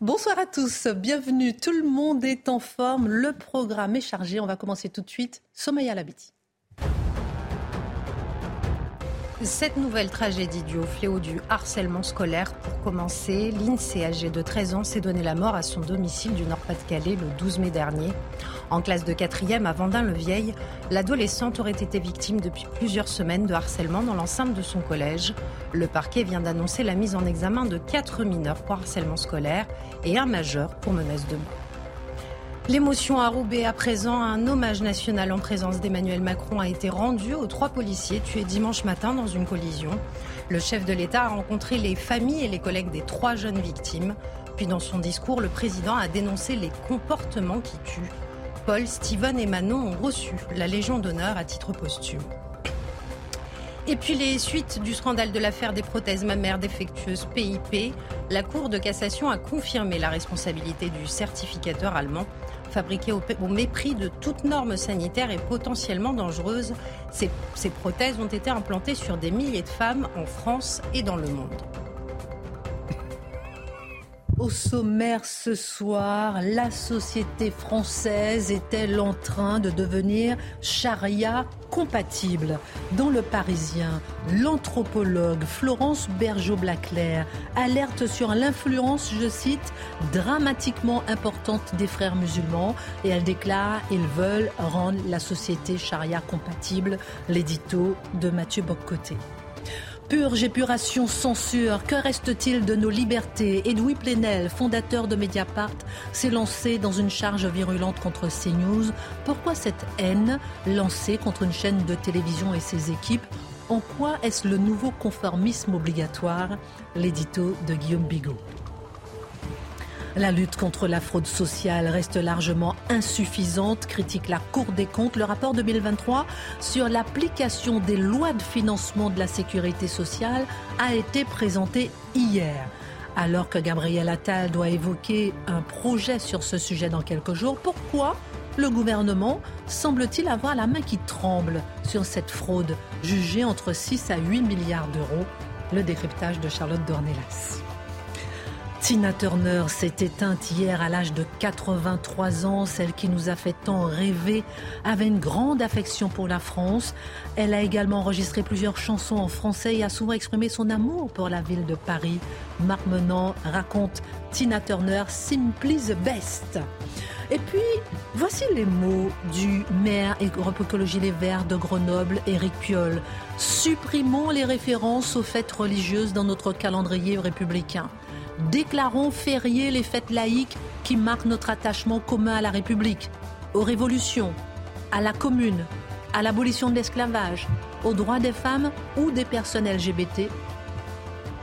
Bonsoir à tous, bienvenue. Tout le monde est en forme. Le programme est chargé. On va commencer tout de suite. Sommeil à l'habit. Cette nouvelle tragédie due au fléau du harcèlement scolaire, pour commencer, l'INSEE, âgée de 13 ans, s'est donné la mort à son domicile du Nord-Pas-de-Calais le 12 mai dernier. En classe de 4e à Vendin-le-Vieil, l'adolescente aurait été victime depuis plusieurs semaines de harcèlement dans l'enceinte de son collège. Le parquet vient d'annoncer la mise en examen de quatre mineurs pour harcèlement scolaire et un majeur pour menace de mort. L'émotion à Roubaix à présent, un hommage national en présence d'Emmanuel Macron a été rendu aux trois policiers tués dimanche matin dans une collision. Le chef de l'État a rencontré les familles et les collègues des trois jeunes victimes. Puis dans son discours, le président a dénoncé les comportements qui tuent. Paul, Steven et Manon ont reçu la Légion d'honneur à titre posthume. Et puis les suites du scandale de l'affaire des prothèses mammaires défectueuses PIP, la Cour de cassation a confirmé la responsabilité du certificateur allemand fabriquées au, mépris de toute norme sanitaire et potentiellement dangereuses. Ces, ces prothèses ont été implantées sur des milliers de femmes en France et dans le monde. Au sommaire ce soir, la société française est-elle en train de devenir charia compatible? Dans le Parisien, l'anthropologue Florence Bergeau-Blaclair alerte sur l'influence, je cite, dramatiquement importante des frères musulmans et elle déclare ils veulent rendre la société charia compatible, l'édito de Mathieu Boccoté. Purge, épuration, censure, que reste-t-il de nos libertés? Edoui Plenel, fondateur de Mediapart, s'est lancé dans une charge virulente contre CNews. Pourquoi cette haine lancée contre une chaîne de télévision et ses équipes? En quoi est-ce le nouveau conformisme obligatoire? L'édito de Guillaume Bigot. La lutte contre la fraude sociale reste largement insuffisante, critique la Cour des comptes. Le rapport 2023 sur l'application des lois de financement de la sécurité sociale a été présenté hier. Alors que Gabriel Attal doit évoquer un projet sur ce sujet dans quelques jours, pourquoi le gouvernement semble-t-il avoir la main qui tremble sur cette fraude jugée entre 6 à 8 milliards d'euros? Le décryptage de Charlotte Dornelas. Tina Turner s'est éteinte hier à l'âge de 83 ans, celle qui nous a fait tant rêver, avait une grande affection pour la France. Elle a également enregistré plusieurs chansons en français et a souvent exprimé son amour pour la ville de Paris. Marc Menant raconte Tina Turner Simply the Best. Et puis, voici les mots du maire Europe Écologie Les Verts de Grenoble, Éric Piolle. Supprimons les références aux fêtes religieuses dans notre calendrier républicain. Déclarons fériés les fêtes laïques qui marquent notre attachement commun à la République, aux révolutions, à la commune, à l'abolition de l'esclavage, aux droits des femmes ou des personnes LGBT.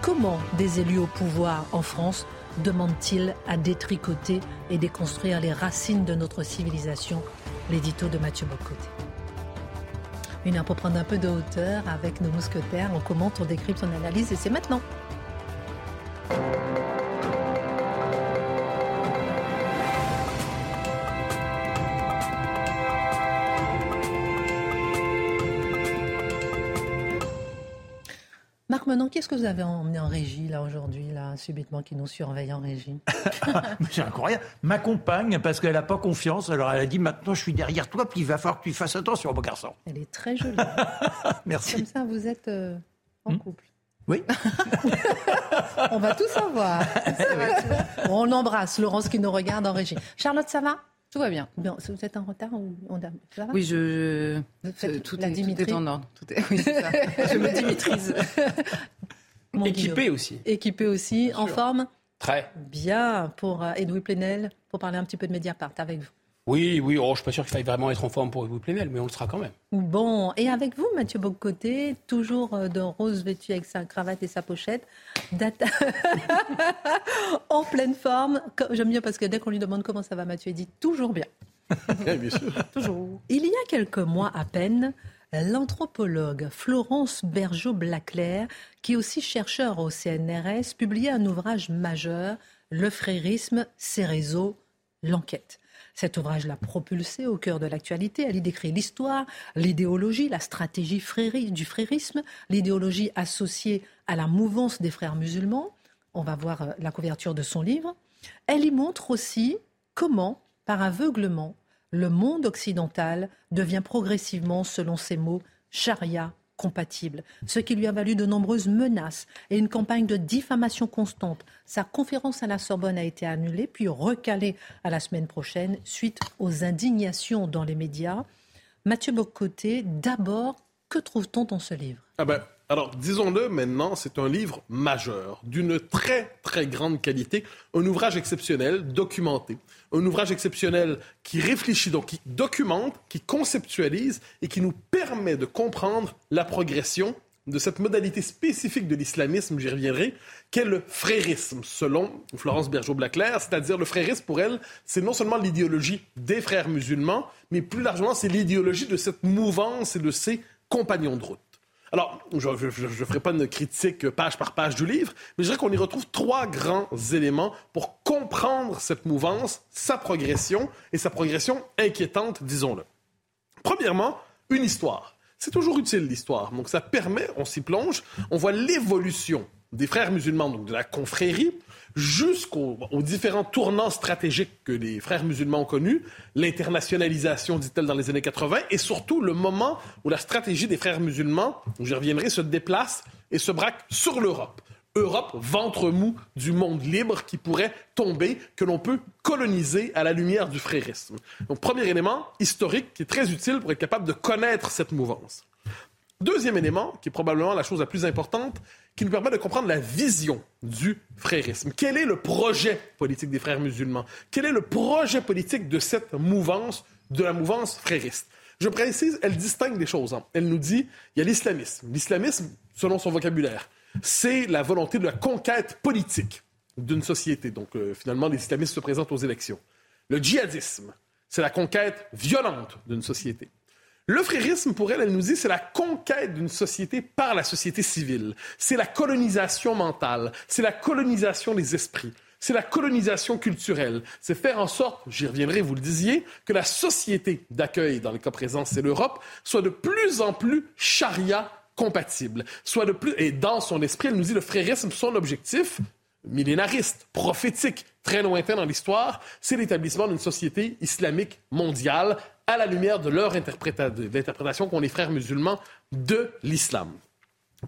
Comment des élus au pouvoir en France demandent-ils à détricoter et déconstruire les racines de notre civilisation? L'édito de Mathieu Bocoté. Une pour prendre un peu de hauteur avec nos mousquetaires. On commente, on décrypte, on analyse et c'est maintenant. Marc Menon, qu'est-ce que vous avez emmené en régie là aujourd'hui, là, subitement, qui nous surveille en régie? C'est incroyable. Ma compagne, parce qu'elle n'a pas confiance, alors elle a dit maintenant je suis derrière toi, puis il va falloir que tu fasses attention, mon garçon. Elle est très jolie. Merci. Comme ça, vous êtes euh, en Hmm couple. Oui. On va tout savoir. on embrasse Laurence qui nous regarde en régie. Charlotte, ça va? Tout va bien. Vous êtes en retard ou on a... ça va Oui, je, faites tout, la est, tout Dimitri est en ordre. Tout est, oui, c'est ça. je me dimitrise. Mon Équipé Guillaume. aussi. Équipé aussi, Bien en sûr. forme Très. Bien, pour euh, Edoui Plenel, pour parler un petit peu de Mediapart avec vous. Oui, oui, oh, je suis pas sûr qu'il faille vraiment être en forme pour Louis Plenel, mais on le sera quand même. Bon, et avec vous, Mathieu Bocoté, toujours euh, de rose vêtu avec sa cravate et sa pochette, en pleine forme. J'aime bien parce que dès qu'on lui demande comment ça va, Mathieu, il dit toujours bien. bien sûr. toujours. Il y a quelques mois à peine, l'anthropologue Florence Bergeau-Blaclair, qui est aussi chercheur au CNRS, publiait un ouvrage majeur, Le frérisme, ses réseaux, l'enquête. Cet ouvrage l'a propulsé au cœur de l'actualité. Elle y décrit l'histoire, l'idéologie, la stratégie du frérisme, l'idéologie associée à la mouvance des frères musulmans. On va voir euh, la couverture de son livre. Elle y montre aussi comment, par aveuglement, le monde occidental devient progressivement, selon ses mots, charia compatible, ce qui lui a valu de nombreuses menaces et une campagne de diffamation constante. Sa conférence à la Sorbonne a été annulée, puis recalée à la semaine prochaine suite aux indignations dans les médias. Mathieu Bocoté, d'abord, que trouve-t-on dans ce livre? Ah ben, alors, disons-le maintenant, c'est un livre majeur, d'une très, très grande qualité, un ouvrage exceptionnel, documenté, un ouvrage exceptionnel qui réfléchit, donc qui documente, qui conceptualise et qui nous permet de comprendre la progression de cette modalité spécifique de l'islamisme, j'y reviendrai, qu'est le frérisme, selon Florence Bergeau-Blaclair, c'est-à-dire le frérisme pour elle, c'est non seulement l'idéologie des frères musulmans, mais plus largement, c'est l'idéologie de cette mouvance et de ses compagnons de route. Alors, je ne ferai pas une critique page par page du livre, mais je dirais qu'on y retrouve trois grands éléments pour comprendre cette mouvance, sa progression et sa progression inquiétante, disons-le. Premièrement, une histoire. C'est toujours utile l'histoire. Donc ça permet, on s'y plonge, on voit l'évolution des frères musulmans, donc de la confrérie, jusqu'aux différents tournants stratégiques que les frères musulmans ont connus, l'internationalisation, dit-elle, dans les années 80, et surtout le moment où la stratégie des frères musulmans, j'y reviendrai, se déplace et se braque sur l'Europe. Europe, ventre mou du monde libre qui pourrait tomber, que l'on peut coloniser à la lumière du frérisme. Donc, premier élément historique qui est très utile pour être capable de connaître cette mouvance. Deuxième élément, qui est probablement la chose la plus importante, qui nous permet de comprendre la vision du frérisme. Quel est le projet politique des frères musulmans? Quel est le projet politique de cette mouvance, de la mouvance frériste? Je précise, elle distingue des choses. Hein. Elle nous dit, il y a l'islamisme. L'islamisme, selon son vocabulaire, c'est la volonté de la conquête politique d'une société. Donc, euh, finalement, les islamistes se présentent aux élections. Le djihadisme, c'est la conquête violente d'une société. Le frérisme, pour elle, elle nous dit, c'est la conquête d'une société par la société civile. C'est la colonisation mentale. C'est la colonisation des esprits. C'est la colonisation culturelle. C'est faire en sorte, j'y reviendrai, vous le disiez, que la société d'accueil, dans le cas présent, c'est l'Europe, soit de plus en plus charia compatible. Soit de plus, et dans son esprit, elle nous dit le frérisme, son objectif, millénariste, prophétique, très lointain dans l'histoire, c'est l'établissement d'une société islamique mondiale à la lumière de leur interprétation qu'ont les frères musulmans de l'islam.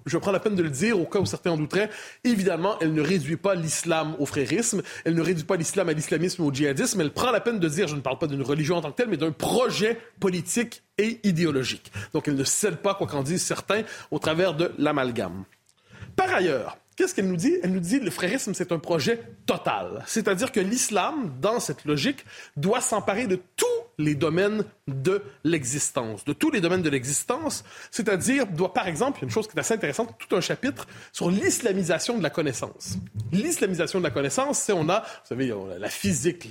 Je prends la peine de le dire au cas où certains en douteraient. Évidemment, elle ne réduit pas l'islam au frérisme, elle ne réduit pas l'islam à l'islamisme ou au djihadisme, elle prend la peine de dire, je ne parle pas d'une religion en tant que telle, mais d'un projet politique et idéologique. Donc elle ne cède pas, quoi qu'en disent certains, au travers de l'amalgame. Par ailleurs, Qu'est-ce qu'elle nous dit? Elle nous dit que le frérisme, c'est un projet total. C'est-à-dire que l'islam, dans cette logique, doit s'emparer de tous les domaines de l'existence, de tous les domaines de l'existence, c'est-à-dire doit, par exemple, il y a une chose qui est assez intéressante, tout un chapitre sur l'islamisation de la connaissance. L'islamisation de la connaissance, c'est on a, vous savez, la physique,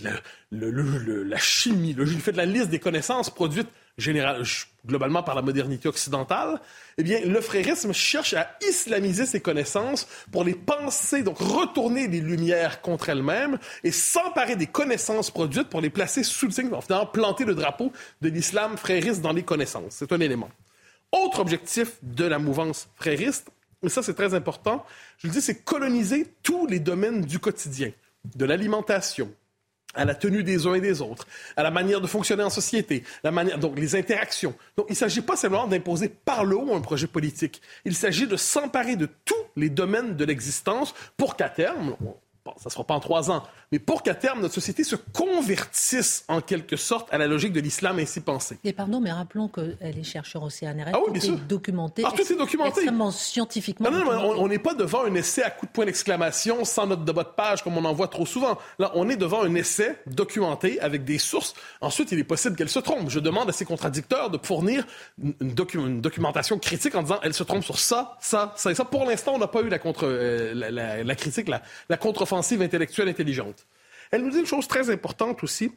la chimie, le, fait de la liste des connaissances produites général, globalement par la modernité occidentale, eh bien, le frérisme cherche à islamiser ses connaissances pour les penser, donc retourner les lumières contre elles-mêmes et s'emparer des connaissances produites pour les placer sous le signe, finalement, planter le drapeau de l'islam frériste dans les connaissances. C'est un élément. Autre objectif de la mouvance frériste, et ça c'est très important, je le dis, c'est coloniser tous les domaines du quotidien, de l'alimentation, à la tenue des uns et des autres, à la manière de fonctionner en société, la manière, donc les interactions. Donc il ne s'agit pas simplement d'imposer par le haut un projet politique. Il s'agit de s'emparer de tous les domaines de l'existence pour qu'à terme, ça ne sera pas en trois ans, mais pour qu'à terme, notre société se convertisse en quelque sorte à la logique de l'islam ainsi pensé. Et pardon, mais rappelons qu'elle est chercheure au CNRS. Ah oui, est documenté. Ah, tout est documenté. Extrêmement scientifiquement. Non, non, on- n'est pas devant un essai à coup de point d'exclamation sans note de bas de page comme on en voit trop souvent. Là, on est devant un essai documenté avec des sources. Ensuite, il est possible qu'elle se trompe. Je demande à ces contradicteurs de fournir une, une docu- une documentation critique en disant elle se trompe sur ça, ça, ça et ça. Pour l'instant, on n'a pas eu la, contre, euh, la, la- la critique, la, la contre-offensive intellectuelle intelligente. Elle nous dit une chose très importante aussi.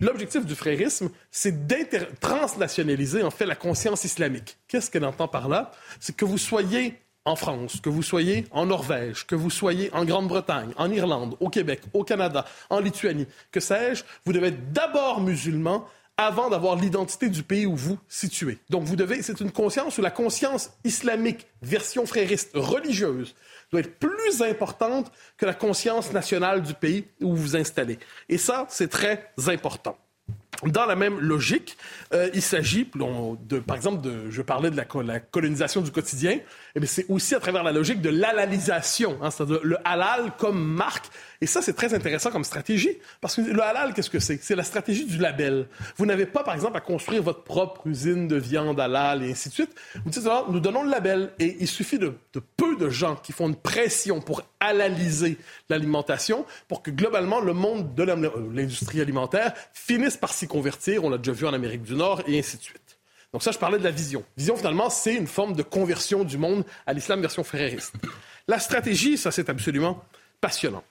L'objectif du frérisme, c'est d'inter-transnationaliser en fait la conscience islamique. Qu'est-ce qu'elle entend par là? C'est que vous soyez en France, que vous soyez en Norvège, que vous soyez en Grande-Bretagne, en Irlande, au Québec, au Canada, en Lituanie, que sais-je, vous devez être d'abord musulman avant d'avoir l'identité du pays où vous situez. Donc vous devez, c'est une conscience où la conscience islamique, version frériste, religieuse, doit être plus importante que la conscience nationale du pays où vous vous installez. Et ça, c'est très important. Dans la même logique, euh, il s'agit, par exemple, de, je parlais de la colonisation du quotidien, eh c'est aussi à travers la logique de l'halalisation, hein, c'est-à-dire le halal comme marque. Et ça, c'est très intéressant comme stratégie, parce que le halal, qu'est-ce que c'est? C'est la stratégie du label. Vous n'avez pas, par exemple, à construire votre propre usine de viande halal et ainsi de suite. Vous dites, nous donnons le label, et il suffit de, de peu de gens qui font une pression pour halaliser l'alimentation, pour que globalement, le monde de euh, l'industrie alimentaire finisse par s'y convertir. On l'a déjà vu en Amérique du Nord, et ainsi de suite. Donc ça, je parlais de la vision. Vision, finalement, c'est une forme de conversion du monde à l'islam version frériste. La stratégie, ça, c'est absolument passionnant.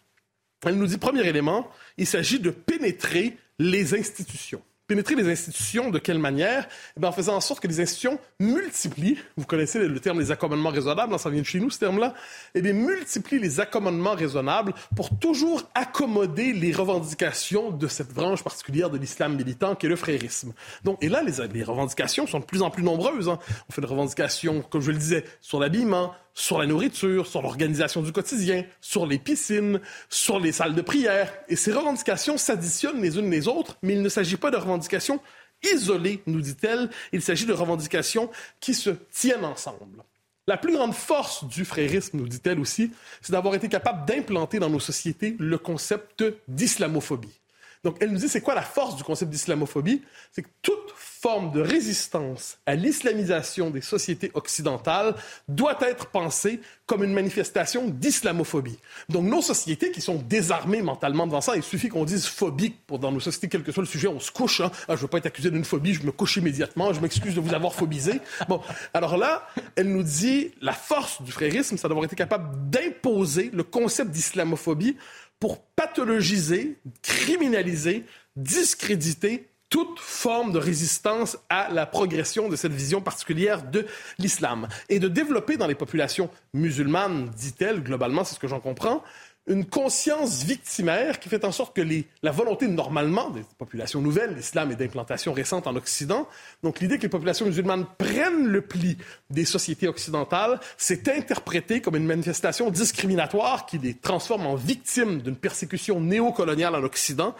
Elle nous dit, premier élément, il s'agit de pénétrer les institutions. Pénétrer les institutions de quelle manière? Eh bien, En faisant en sorte que les institutions multiplient, vous connaissez le terme des accommodements raisonnables, hein, ça vient de chez nous ce terme-là, eh bien, multiplient les accommodements raisonnables pour toujours accommoder les revendications de cette branche particulière de l'islam militant qui est le frérisme. Donc, et là, les, les revendications sont de plus en plus nombreuses. hein. On fait des revendications, comme je le disais, sur l'habillement, sur la nourriture, sur l'organisation du quotidien, sur les piscines, sur les salles de prière. Et ces revendications s'additionnent les unes les autres, mais il ne s'agit pas de revendications isolées, nous dit-elle. Il s'agit de revendications qui se tiennent ensemble. La plus grande force du frérisme, nous dit-elle aussi, c'est d'avoir été capable d'implanter dans nos sociétés le concept d'islamophobie. Donc, elle nous dit, c'est quoi la force du concept d'islamophobie? C'est que toute forme de résistance à l'islamisation des sociétés occidentales doit être pensée comme une manifestation d'islamophobie. Donc, nos sociétés qui sont désarmées mentalement devant ça, il suffit qu'on dise phobique pour dans nos sociétés, quel que soit le sujet, on se couche. Hein. Ah, je veux pas être accusé d'une phobie, je me couche immédiatement, je m'excuse de vous avoir phobisé. Bon, alors là, elle nous dit, la force du frérisme, c'est d'avoir été capable d'imposer le concept d'islamophobie pour pathologiser, criminaliser, discréditer toute forme de résistance à la progression de cette vision particulière de l'islam. Et de développer dans les populations musulmanes, dit-elle, globalement, c'est ce que j'en comprends, une conscience victimaire qui fait en sorte que les, la volonté normalement des populations nouvelles, l'islam est d'implantation récente en Occident, donc l'idée que les populations musulmanes prennent le pli des sociétés occidentales, c'est interprété comme une manifestation discriminatoire qui les transforme en victimes d'une persécution néocoloniale en Occident.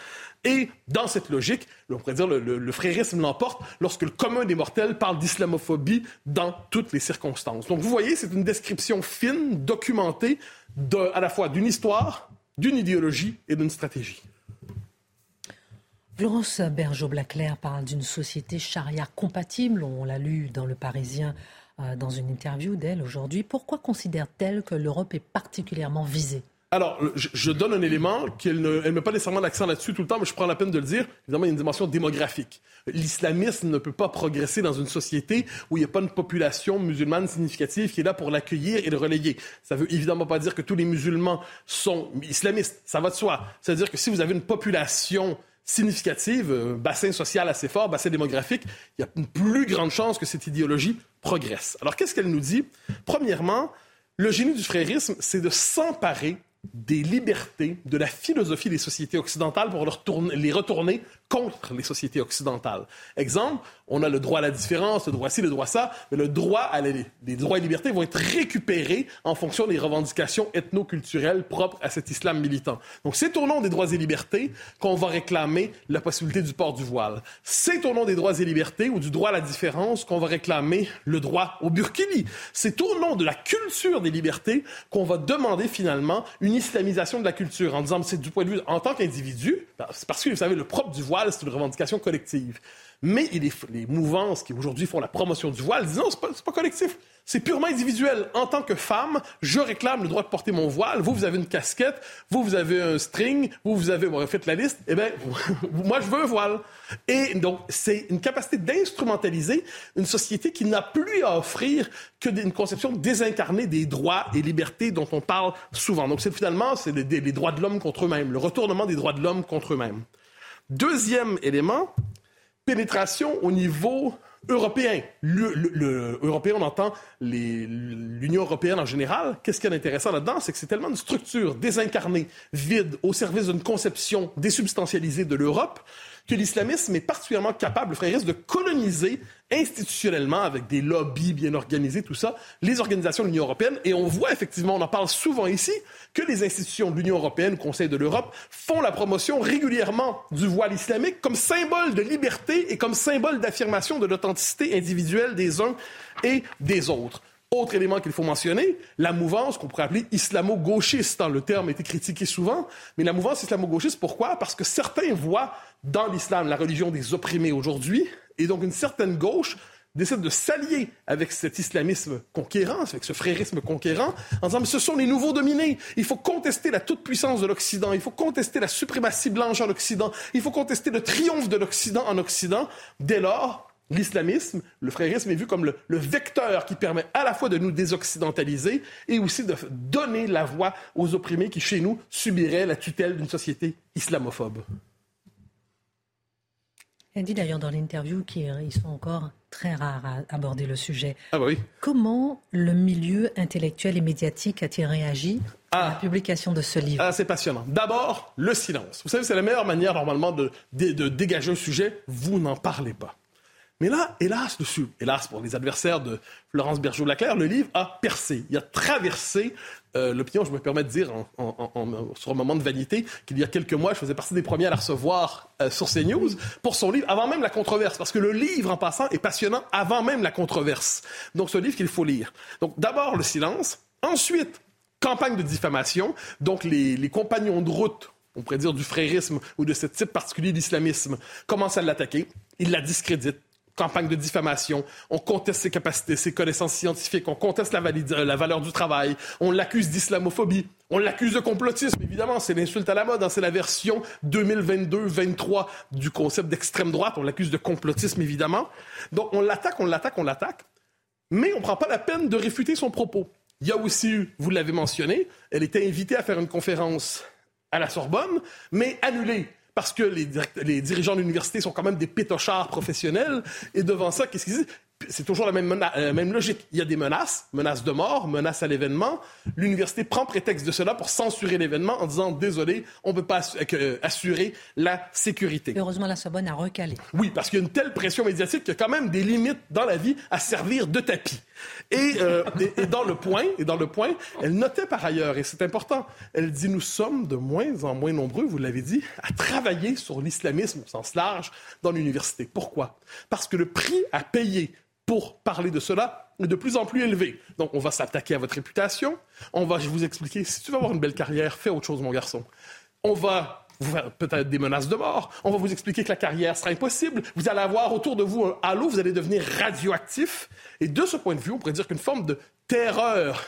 Et dans cette logique, on pourrait dire le, le, frérisme l'emporte lorsque le commun des mortels parle d'islamophobie dans toutes les circonstances. Donc vous voyez, c'est une description fine, documentée, à la fois d'une histoire, d'une idéologie et d'une stratégie. Florence Bergeau-Blaclair parle d'une société charia compatible. On l'a lu dans Le Parisien euh, dans une interview d'elle aujourd'hui. Pourquoi considère-t-elle que l'Europe est particulièrement visée? Alors, je, je, donne un élément qu'elle ne elle met pas nécessairement l'accent là-dessus tout le temps, mais je prends la peine de le dire. Évidemment, il y a une dimension démographique. L'islamisme ne peut pas progresser dans une société où il n'y a pas une population musulmane significative qui est là pour l'accueillir et le relayer. Ça veut évidemment pas dire que tous les musulmans sont islamistes. Ça va de soi. C'est-à-dire que si vous avez une population significative, euh, bassin social assez fort, bassin démographique, il y a une plus grande chance que cette idéologie progresse. Alors, qu'est-ce qu'elle nous dit? Premièrement, le génie du frérisme, c'est de s'emparer des libertés, de la philosophie des sociétés occidentales pour les retourner contre les sociétés occidentales. Exemple, on a le droit à la différence, le droit ci, le droit ça, mais le droit à les, les droits et libertés vont être récupérés en fonction des revendications ethno-culturelles propres à cet islam militant. Donc c'est au nom des droits et libertés qu'on va réclamer la possibilité du port du voile. C'est au nom des droits et libertés ou du droit à la différence qu'on va réclamer le droit au burkini. C'est au nom de la culture des libertés qu'on va demander finalement une islamisation de la culture en disant c'est du point de vue en tant qu'individu, ben, parce que vous savez le propre du voile c'est une revendication collective. Mais il est, les mouvances qui aujourd'hui font la promotion du voile disent non c'est pas, pas collectif, c'est purement individuel. En tant que femme, je réclame le droit de porter mon voile. Vous, vous avez une casquette. Vous, vous avez un string. Vous, vous avez, bon, faites la liste. Eh bien, moi, je veux un voile. Et donc, c'est une capacité d'instrumentaliser une société qui n'a plus à offrir que une conception désincarnée des droits et libertés dont on parle souvent. Donc, finalement, c'est les droits de l'homme contre eux-mêmes, le retournement des droits de l'homme contre eux-mêmes. Deuxième élément, pénétration au niveau européen. Le, européen, on entend l'Union européenne en général. Qu'est-ce qui est intéressant là-dedans? C'est que c'est tellement une structure désincarnée, vide, au service d'une conception désubstantialisée de l'Europe, que l'islamisme est particulièrement capable, frère, de coloniser institutionnellement, avec des lobbies bien organisés, tout ça, les organisations de l'Union européenne. Et on voit effectivement, on en parle souvent ici, que les institutions de l'Union européenne, le Conseil de l'Europe, font la promotion régulièrement du voile islamique comme symbole de liberté et comme symbole d'affirmation de l'authenticité individuelle des uns et des autres. Autre élément qu'il faut mentionner, la mouvance qu'on pourrait appeler islamo-gauchiste. Hein, le terme a été critiqué souvent, mais la mouvance islamo-gauchiste, pourquoi? Parce que certains voient dans l'islam la religion des opprimés aujourd'hui, et donc une certaine gauche décide de s'allier avec cet islamisme conquérant, avec ce frérisme conquérant, en disant, mais ce sont les nouveaux dominés. Il faut contester la toute-puissance de l'Occident. Il faut contester la suprématie blanche en Occident. Il faut contester le triomphe de l'Occident en Occident. Dès lors, l'islamisme, le frérisme est vu comme le, le, vecteur qui permet à la fois de nous désoccidentaliser et aussi de donner la voix aux opprimés qui, chez nous, subiraient la tutelle d'une société islamophobe. Elle dit d'ailleurs dans l'interview qu'ils sont encore très rares à aborder le sujet. Ah bah oui. Comment le milieu intellectuel et médiatique a-t-il réagi à la publication de ce livre? Ah, c'est passionnant. D'abord, le silence. Vous savez, c'est la meilleure manière normalement de, de, de dégager un sujet. Vous n'en parlez pas. Mais là, hélas, dessus, hélas pour les adversaires de Florence Bergeau-Laclaire, le livre a percé. Il a traversé euh, l'opinion. Je me permets de dire, en, en, en, sur un moment de vanité, qu'il y a quelques mois, je faisais partie des premiers à la recevoir euh, sur CNews pour son livre, avant même la controverse. Parce que le livre, en passant, est passionnant avant même la controverse. Donc, un livre qu'il faut lire. Donc, d'abord, le silence. Ensuite, campagne de diffamation. Donc, les, les compagnons de route on pourrait dire du frérisme ou de ce type particulier d'islamisme, commencent à l'attaquer. Ils la discréditent campagne de diffamation, on conteste ses capacités, ses connaissances scientifiques, on conteste la, la valeur du travail, on l'accuse d'islamophobie, on l'accuse de complotisme, évidemment, c'est l'insulte à la mode, hein. c'est la version 2022-23 du concept d'extrême droite, on l'accuse de complotisme, évidemment. Donc on l'attaque, on l'attaque, on l'attaque, mais on ne prend pas la peine de réfuter son propos. Il y a aussi eu, vous l'avez mentionné, elle était invitée à faire une conférence à la Sorbonne, mais annulée parce que les, les dirigeants de l'université sont quand même des pétochards professionnels. Et devant ça, qu'est-ce qu'ils disent? C'est toujours la même, euh, même, logique. Il y a des menaces, menaces de mort, menaces à l'événement. L'université prend prétexte de cela pour censurer l'événement en disant désolé, on ne peut pas assurer la sécurité. Heureusement, la Sorbonne a recalé. Oui, parce qu'il y a une telle pression médiatique qu'il y a quand même des limites dans la vie à servir de tapis. Et, euh, et, dans le point, et dans le point, elle notait par ailleurs, et c'est important, elle dit nous sommes de moins en moins nombreux, vous l'avez dit, à travailler sur l'islamisme au sens large dans l'université. Pourquoi? Parce que le prix à payer pour parler de cela est de plus en plus élevé. Donc, on va s'attaquer à votre réputation. On va vous expliquer, si tu veux avoir une belle carrière, fais autre chose, mon garçon. On va vous peut-être des menaces de mort. On va vous expliquer que la carrière sera impossible. Vous allez avoir autour de vous un halo, vous allez devenir radioactif. Et de ce point de vue, on pourrait dire qu'une forme de terreur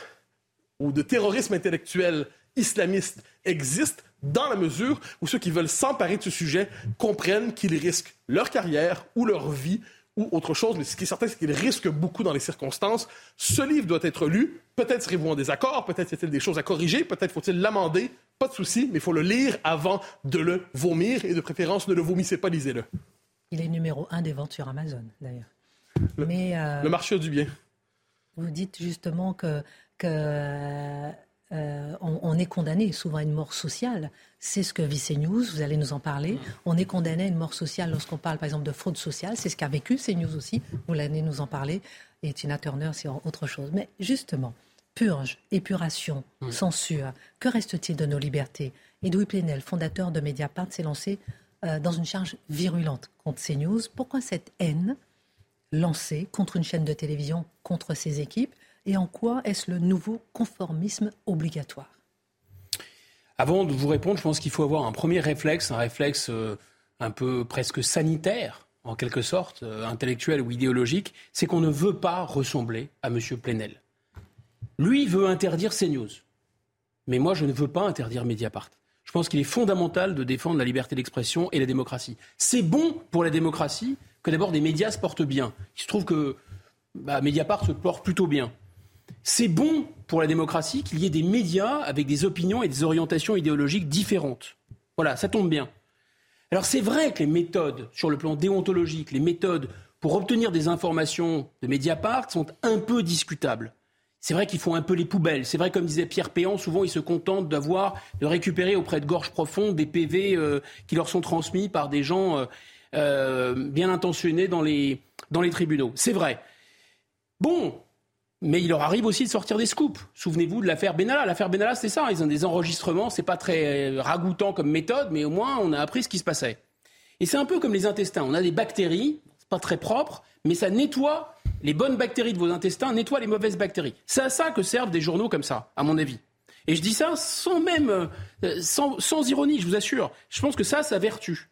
ou de terrorisme intellectuel islamiste existe dans la mesure où ceux qui veulent s'emparer de ce sujet comprennent qu'ils risquent leur carrière ou leur vie ou autre chose, mais ce qui est certain, c'est qu'il risque beaucoup dans les circonstances. Ce livre doit être lu. Peut-être serez-vous en désaccord, peut-être y a-t-il des choses à corriger, peut-être faut-il l'amender. Pas de souci, mais il faut le lire avant de le vomir et de préférence, ne le vomissez pas, lisez-le. Il est numéro un des ventes sur Amazon, d'ailleurs. Le, mais, euh, le marché du bien. Vous dites justement que, que euh, on, on, est condamné souvent à une mort sociale. C'est ce que vit CNews, vous allez nous en parler. On est condamné à une mort sociale lorsqu'on parle par exemple de fraude sociale. C'est ce qu'a vécu CNews aussi. Vous allez nous en parler. Et Tina Turner, c'est autre chose. Mais justement, purge, épuration, oui. censure, que reste-t-il de nos libertés? Edoui Plenel, fondateur de Mediapart, s'est lancé euh, dans une charge virulente contre CNews. Pourquoi cette haine lancée contre une chaîne de télévision, contre ses équipes? Et en quoi est-ce le nouveau conformisme obligatoire? Avant de vous répondre, je pense qu'il faut avoir un premier réflexe, un réflexe euh, un peu presque sanitaire, en quelque sorte, euh, intellectuel ou idéologique, c'est qu'on ne veut pas ressembler à M. Plenel. Lui veut interdire CNews. Mais moi, je ne veux pas interdire Mediapart. Je pense qu'il est fondamental de défendre la liberté d'expression et la démocratie. C'est bon pour la démocratie que d'abord des médias se portent bien. Il se trouve que bah, Mediapart se porte plutôt bien. C'est bon pour la démocratie qu'il y ait des médias avec des opinions et des orientations idéologiques différentes. Voilà, ça tombe bien. Alors c'est vrai que les méthodes, sur le plan déontologique, les méthodes pour obtenir des informations de Mediapart sont un peu discutables. C'est vrai qu'ils font un peu les poubelles. C'est vrai, comme disait Pierre Péan, souvent ils se contentent d'avoir, de récupérer auprès de gorges profondes des PV euh, qui leur sont transmis par des gens euh, euh, bien intentionnés dans les, tribunaux. C'est vrai. Bon, mais il leur arrive aussi de sortir des scoops. Souvenez-vous de l'affaire Benalla. L'affaire Benalla, c'est ça. Ils ont des enregistrements. C'est pas très ragoûtant comme méthode, mais au moins on a appris ce qui se passait. Et c'est un peu comme les intestins. On a des bactéries, c'est pas très propre, mais ça nettoie les bonnes bactéries de vos intestins, nettoie les mauvaises bactéries. C'est à ça que servent des journaux comme ça, à mon avis. Et je dis ça sans même, euh, sans, sans ironie, je vous assure. Je pense que ça, ça vertu.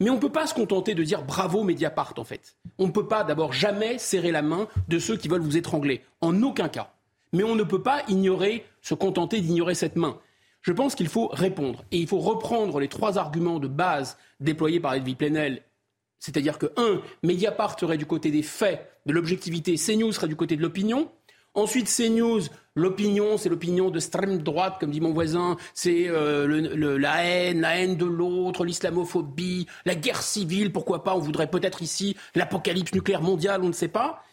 Mais on ne peut pas se contenter de dire bravo Mediapart, en fait. On ne peut pas d'abord jamais serrer la main de ceux qui veulent vous étrangler. En aucun cas. Mais on ne peut pas ignorer, se contenter d'ignorer cette main. Je pense qu'il faut répondre. Et il faut reprendre les trois arguments de base déployés par Edwy Plenel. C'est-à-dire que, un, Mediapart serait du côté des faits, de l'objectivité, CNews serait du côté de l'opinion. Ensuite, CNews, l'opinion, c'est l'opinion de extrême droite, comme dit mon voisin. C'est euh, la haine, la haine de l'autre, l'islamophobie, la guerre civile, pourquoi pas. On voudrait peut-être ici l'apocalypse nucléaire mondiale, on ne sait pas.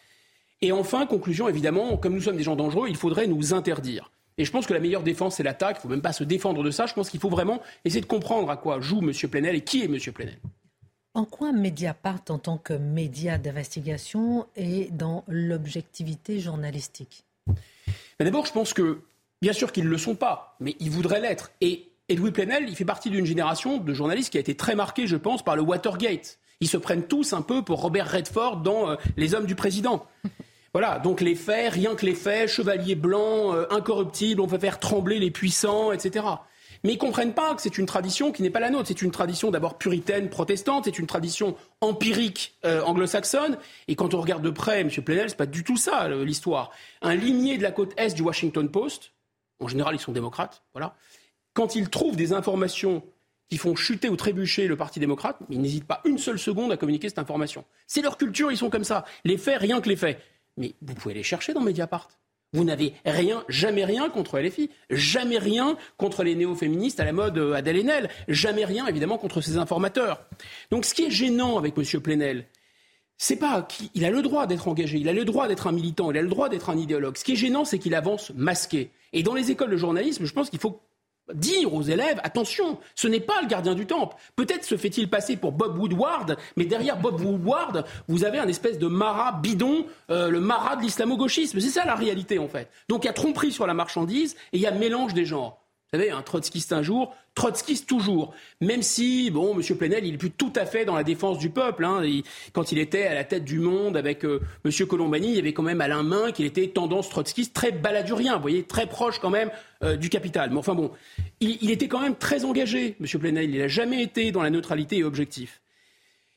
Et enfin, conclusion, évidemment, comme nous sommes des gens dangereux, il faudrait nous interdire. Et je pense que la meilleure défense, c'est l'attaque. Il ne faut même pas se défendre de ça. Je pense qu'il faut vraiment essayer de comprendre à quoi joue M. Plenel et qui est M. Plenel. En quoi Mediapart, en tant que média d'investigation, est dans l'objectivité journalistique? D'abord, je pense que, bien sûr qu'ils ne le sont pas, mais ils voudraient l'être. Et Edoui Plenel, il fait partie d'une génération de journalistes qui a été très marquée, je pense, par le Watergate. Ils se prennent tous un peu pour Robert Redford dans euh, Les Hommes du Président. Voilà, donc les faits, rien que les faits, chevalier blanc, euh, incorruptible, on peut faire trembler les puissants, etc. Mais ils comprennent pas que c'est une tradition qui n'est pas la nôtre. C'est une tradition d'abord puritaine, protestante, c'est une tradition empirique euh, anglo-saxonne. Et quand on regarde de près, M. Plenel, c'est pas du tout ça l'histoire. Un limier de la côte est du Washington Post, en général ils sont démocrates, voilà. Quand ils trouvent des informations qui font chuter ou trébucher le Parti démocrate, ils n'hésitent pas une seule seconde à communiquer cette information. C'est leur culture, ils sont comme ça. Les faits, rien que les faits. Mais vous pouvez les chercher dans Mediapart. Vous n'avez rien, jamais rien contre LFI, jamais rien contre les néo-féministes à la mode euh, Adèle Haenel, jamais rien évidemment contre ces informateurs. Donc ce qui est gênant avec M. Plenel, c'est pas qu'il a le droit d'être engagé, il a le droit d'être un militant, il a le droit d'être un idéologue. Ce qui est gênant, c'est qu'il avance masqué. Et dans les écoles de journalisme, je pense qu'il faut dire aux élèves attention, ce n'est pas le gardien du temple. Peut-être se fait-il passer pour Bob Woodward, mais derrière Bob Woodward, vous avez un espèce de marat bidon, euh, le marat de l'islamo-gauchisme. C'est ça la réalité en fait. Donc il y a tromperie sur la marchandise et il y a mélange des genres. Vous savez, un trotskiste un jour, trotskiste toujours. Même si, bon, M. Plenel, il est plus tout à fait dans la défense du peuple. Hein. quand il était à la tête du monde avec euh, M. Colombani, il y avait quand même Alain Main qui était tendance trotskiste, très baladurien, vous voyez, très proche quand même euh, du capital. Mais enfin bon, il, était quand même très engagé, M. Plenel. Il n'a jamais été dans la neutralité et objectif.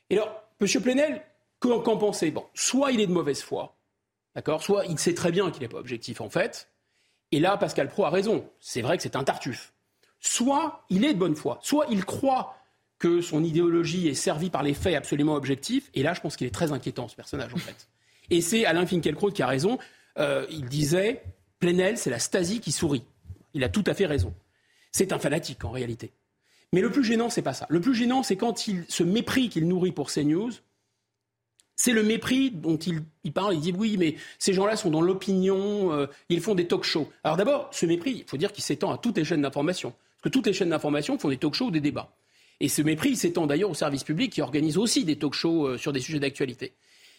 Et alors, M. Plenel, qu'en pensez? Bon, soit il est de mauvaise foi, d'accord? Soit il sait très bien qu'il n'est pas objectif en fait. Et là, Pascal Pro a raison. C'est vrai que c'est un tartuffe. Soit il est de bonne foi, soit il croit que son idéologie est servie par les faits absolument objectifs. Et là, je pense qu'il est très inquiétant, ce personnage, en fait. Et c'est Alain Finkielkraut qui a raison. Euh, il disait Plenel, c'est la Stasi qui sourit. Il a tout à fait raison. C'est un fanatique, en réalité. Mais le plus gênant, c'est pas ça. Le plus gênant, c'est quand il, ce mépris qu'il nourrit pour CNews, c'est le mépris dont il, parle. Il dit oui, mais ces gens-là sont dans l'opinion, euh, ils font des talk-shows. Alors d'abord, ce mépris, il faut dire qu'il s'étend à toutes les chaînes d'information. Parce que toutes les chaînes d'information font des talk-shows ou des débats. Et ce mépris s'étend d'ailleurs au service public qui organise aussi des talk-shows euh, sur des sujets d'actualité.